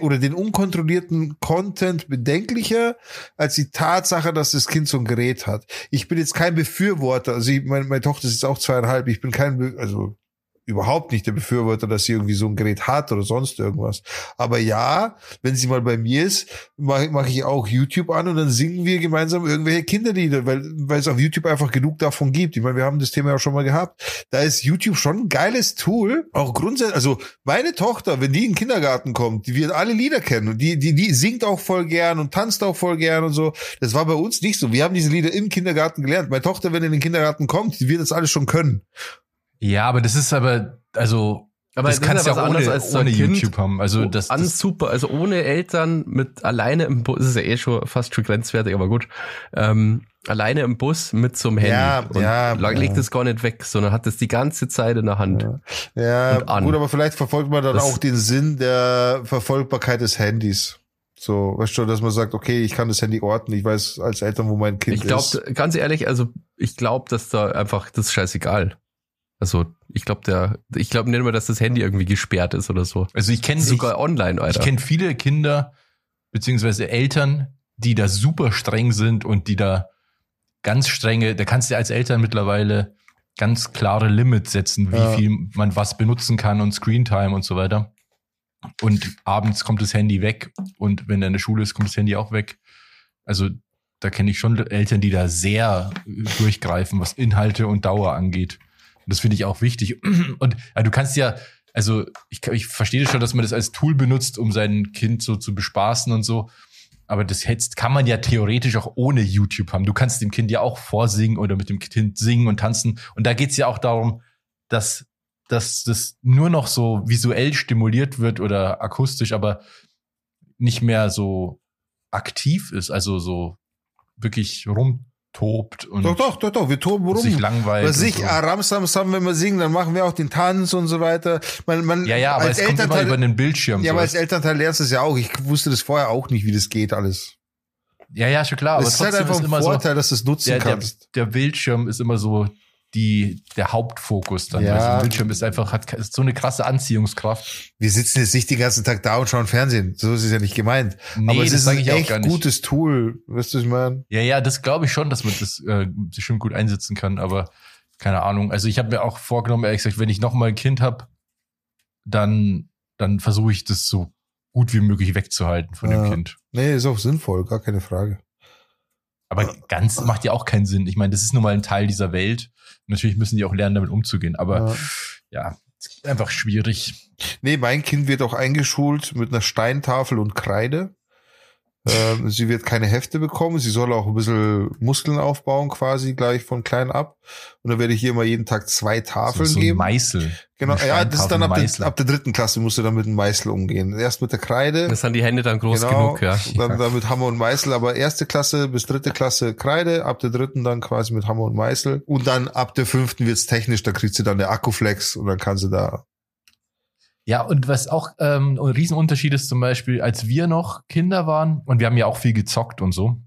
oder den unkontrollierten Content bedenklicher als die Tatsache, dass das Kind so ein Gerät hat. Ich bin jetzt kein Befürworter, also ich, meine, meine Tochter ist jetzt auch zweieinhalb, ich bin kein, Be also überhaupt nicht der Befürworter, dass sie irgendwie so ein Gerät hat oder sonst irgendwas. Aber ja, wenn sie mal bei mir ist, mache mach ich auch YouTube an und dann singen wir gemeinsam irgendwelche Kinderlieder, weil, weil es auf YouTube einfach genug davon gibt. Ich meine, wir haben das Thema ja schon mal gehabt. Da ist YouTube schon ein geiles Tool. Auch grundsätzlich, also meine Tochter, wenn die in den Kindergarten kommt, die wird alle Lieder kennen und die, die, die singt auch voll gern und tanzt auch voll gern und so. Das war bei uns nicht so. Wir haben diese Lieder im Kindergarten gelernt. Meine Tochter, wenn in den Kindergarten kommt, die wird das alles schon können.
Ja, aber das ist aber, also,
Aber
das kannst du ja auch ohne,
so
ohne
ein Kind
YouTube haben. Also das,
an
das
super, also ohne Eltern mit alleine im Bus, ist es ja eh schon fast schon grenzwertig, aber gut. Ähm, alleine im Bus mit so einem Handy.
Ja,
und
ja,
legt
ja.
es gar nicht weg, sondern hat es die ganze Zeit in der Hand.
Ja,
Und an.
gut, aber vielleicht verfolgt man dann
Das-
auch den Sinn der Verfolgbarkeit des Handys. So, weißt du, dass man sagt, okay, ich kann das Handy orten, ich weiß als Eltern, wo mein Kind
Ich
ist.
glaube, ganz ehrlich, also ich glaube, dass da einfach, das ist scheißegal. Also ich glaube, der, ich glaube nicht mal, dass das Handy irgendwie gesperrt ist oder so.
also ich kenne
Sogar online,
Ich
Alter.
kenne viele Kinder beziehungsweise Eltern, die da super streng sind und die da ganz strenge, da kannst du als Eltern mittlerweile ganz klare Limits setzen, wie
Ja.
viel man was benutzen kann und Screentime und so weiter. Und abends kommt das Handy weg und wenn er in der Schule ist, kommt das Handy auch weg. Also da kenne ich schon Eltern, die da sehr durchgreifen, was Inhalte und Dauer angeht. Das finde ich auch wichtig. Und ja, du kannst ja, also ich, ich verstehe schon, dass man das als Tool benutzt, um sein Kind so zu bespaßen und so. Aber das jetzt kann man ja theoretisch auch ohne YouTube haben. Du kannst dem Kind ja auch vorsingen oder mit dem Kind singen und tanzen. Und da geht's ja auch darum, dass, dass das nur noch so visuell stimuliert wird oder akustisch, aber nicht mehr so aktiv ist, also so wirklich rumtobt und
Doch, doch, doch, doch, wir toben rum.
sich langweilt.
Was ich,
so.
Aram Sam Sam, wenn wir singen, dann machen wir auch den Tanz und so weiter. Man, man,
Ja, ja, aber
als
es kommt immer
Elternteil-
über den Bildschirm.
Ja, aber als Elternteil lernst du es ja auch. Ich wusste das vorher auch nicht, wie das geht alles.
ja, ja, schon klar. Aber
es ist halt einfach
ist
ein Vorteil,
so,
dass du es nutzen
der, der,
kannst.
der Bildschirm ist immer so die, der Hauptfokus dann.
Ja.
Also Bildschirm ist einfach, hat ist so eine krasse Anziehungskraft.
Wir sitzen jetzt nicht den ganzen Tag da und schauen Fernsehen. So ist es ja nicht gemeint.
Nee,
aber es
das
ist ein echt gutes Tool. Weißt du, ich meine?
Ja, ja, das glaube ich schon, dass man das äh, bestimmt gut einsetzen kann, aber keine Ahnung. Also ich habe mir auch vorgenommen, ehrlich gesagt, wenn ich noch mal ein Kind habe, dann, dann versuche ich das so gut wie möglich wegzuhalten von
Ja.
dem Kind.
Nee, ist auch sinnvoll, gar keine Frage.
Aber ganz macht ja auch keinen Sinn. Ich meine, das ist nun mal ein Teil dieser Welt. Natürlich müssen die auch lernen, damit umzugehen. Aber
Ja.
ja, ist einfach schwierig.
Nee, mein Kind wird auch eingeschult mit einer Steintafel und Kreide. Ähm, sie wird keine Hefte bekommen. Sie soll auch ein bisschen Muskeln aufbauen, quasi gleich von klein ab. Und dann werde ich ihr mal jeden Tag zwei Tafeln
so, so ein
geben.
Meißel.
Genau, ja, das ist dann ab der, ab der dritten Klasse musst du dann mit dem Meißel umgehen. Erst mit der Kreide.
Das sind die Hände dann groß
genau,
genug, ja.
Dann, dann mit Hammer und Meißel, aber erste Klasse bis dritte Klasse Kreide, ab der dritten dann quasi mit Hammer und Meißel. Und dann ab der fünften wird's technisch, da kriegt sie dann der Akkuflex und dann kann sie da.
Ja, und was auch ähm, ein Riesenunterschied ist zum Beispiel, als wir noch Kinder waren, und wir haben ja auch viel gezockt und so.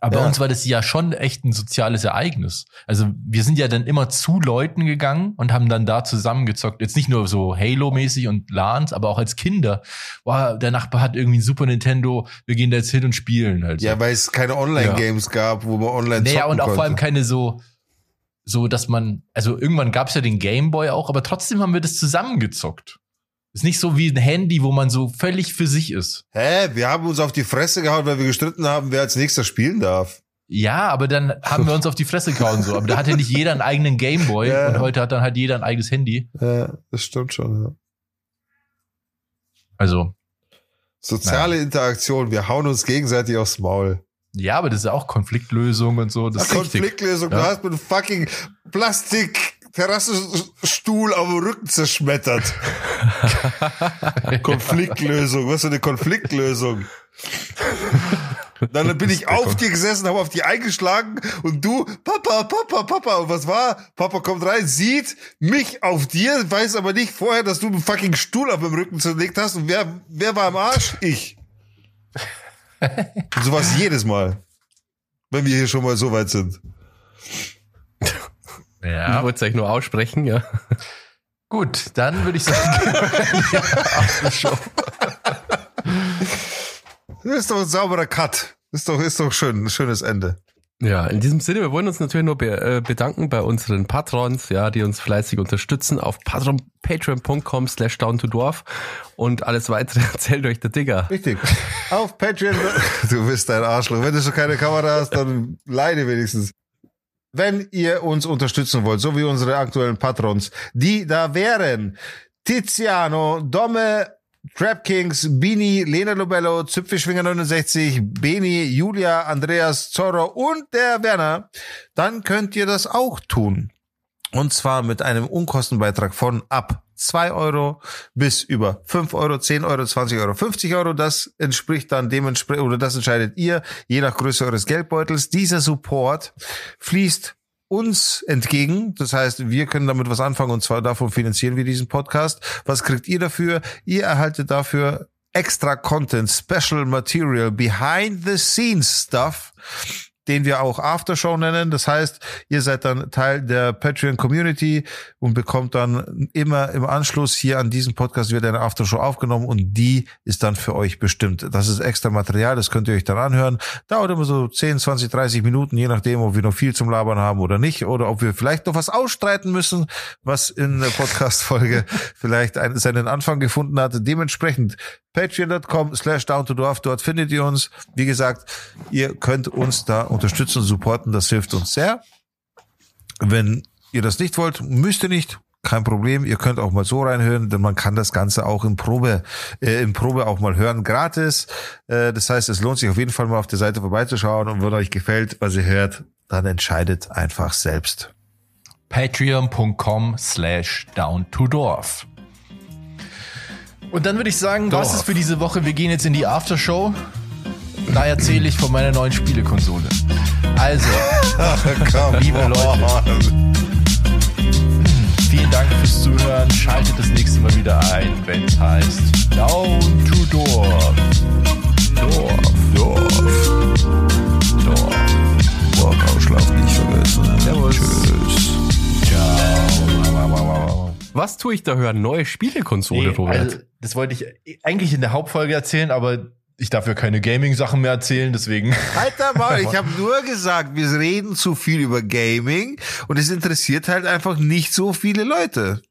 Aber
Ja.
bei uns war das ja schon echt ein soziales Ereignis. Also wir sind ja dann immer zu Leuten gegangen und haben dann da zusammengezockt. Jetzt nicht nur so Halo-mäßig und LANs, aber auch als Kinder. Boah, der Nachbar hat irgendwie ein Super Nintendo, wir gehen da jetzt hin und spielen halt.
Ja, weil es keine Online-Games gab, wo man online
Naja,
zocken
und auch
konnte.
vor allem keine so, so dass man, also irgendwann gab es ja den Gameboy auch, aber trotzdem haben wir das zusammengezockt. Ist nicht so wie ein Handy, wo man so völlig für sich ist.
Hä? Wir haben uns auf die Fresse gehauen, weil wir gestritten haben, wer als nächster spielen darf.
Ja, aber dann haben wir uns auf die Fresse gehauen so. Aber da hatte nicht jeder einen eigenen Gameboy
Ja.
und heute hat dann halt jeder ein eigenes Handy.
Ja, das stimmt schon. Ja.
Also,
Soziale Interaktion, wir hauen uns gegenseitig aufs Maul.
ja, aber das ist ja auch Konfliktlösung und so. Das wichtig.
Konfliktlösung, du
Ja.
hast mit fucking Plastik-Terrassenstuhl auf dem Rücken zerschmettert. Konfliktlösung, was für eine Konfliktlösung. Dann bin ich auf dir gesessen, habe auf die eingeschlagen und du, Papa, Papa, Papa. Und was war? Papa kommt rein, sieht mich auf dir, weiß aber nicht vorher, dass du einen fucking Stuhl auf dem Rücken zerlegt hast. Und wer, wer war am Arsch? Ich. Und sowas jedes Mal. Wenn wir hier schon mal so weit sind.
Ich
Ja.
wollte es euch nur aussprechen, ja.
Gut, dann würde ich sagen, ja, Aftershow.
Das ist doch ein sauberer Cut. Ist doch, ist doch schön, ein schönes Ende.
Ja, in diesem Sinne, wir wollen uns natürlich nur be äh, bedanken bei unseren Patrons, ja, die uns fleißig unterstützen auf patreon.com slash down to dwarf und alles weitere erzählt euch der Digger.
Richtig. Auf Patreon. Du bist ein Arschloch. Wenn du schon keine Kamera hast, dann leide wenigstens. Wenn ihr uns unterstützen wollt, so wie unsere aktuellen Patrons, die da wären Tiziano, Domme, Trap Kings, Bini, Lena Lobello, Züpfelschwinger 69, Beni, Julia, Andreas, Zorro und der Werner, dann könnt ihr das auch tun. Und zwar mit einem Unkostenbeitrag von ab 2 Euro bis über 5 Euro, 10 Euro, 20 Euro, 50 Euro. Das entspricht dann dementsprechend, oder das entscheidet ihr, je nach Größe eures Geldbeutels. Dieser Support fließt uns entgegen. Das heißt, wir können damit was anfangen und zwar davon finanzieren wir diesen Podcast. Was kriegt ihr dafür? Ihr erhaltet dafür extra Content, Special Material, Behind the Scenes Stuff den wir auch Aftershow nennen. Das heißt, ihr seid dann Teil der Patreon Community und bekommt dann immer im Anschluss hier an diesem Podcast wird eine Aftershow aufgenommen und die ist dann für euch bestimmt. Das ist extra Material, das könnt ihr euch dann anhören. Dauert immer so 10, 20, 30 Minuten, je nachdem, ob wir noch viel zum Labern haben oder nicht oder ob wir vielleicht noch was ausstreiten müssen, was in der Podcast-Folge vielleicht einen, seinen Anfang gefunden hatte. Dementsprechend patreon.com slash down to dwarf, dort findet ihr uns. Wie gesagt, ihr könnt uns da unterstützen und supporten, das hilft uns sehr. Wenn ihr das nicht wollt, müsst ihr nicht, kein Problem. Ihr könnt auch mal so reinhören, denn man kann das Ganze auch in Probe, äh, in Probe auch mal hören, gratis. Äh, das heißt, es lohnt sich auf jeden Fall mal auf der Seite vorbeizuschauen und wenn euch gefällt, was ihr hört, dann entscheidet einfach selbst.
Patreon.com slash down to Dorf. Und dann würde ich sagen, was
Dorf.
ist für diese Woche? Wir gehen jetzt in die Aftershow. Da erzähle ich von meiner neuen Spielekonsole. Also,
Komm,
Liebe Leute. vielen Dank fürs Zuhören. Schaltet das nächste Mal wieder ein, wenn es heißt Down to Dorf. Dorf. Dorf. Dorf.
Wortausschlaf nicht vergessen.
Servus.
Tschüss.
Ciao.
Was tue ich da hören? Neue Spielekonsole,
Nee,
Robert.
also, das wollte ich eigentlich in der Hauptfolge erzählen, aber ich darf ja keine Gaming-Sachen mehr erzählen, deswegen.
Alter Maul, ich habe nur gesagt, wir reden zu viel über Gaming und es interessiert halt einfach nicht so viele Leute.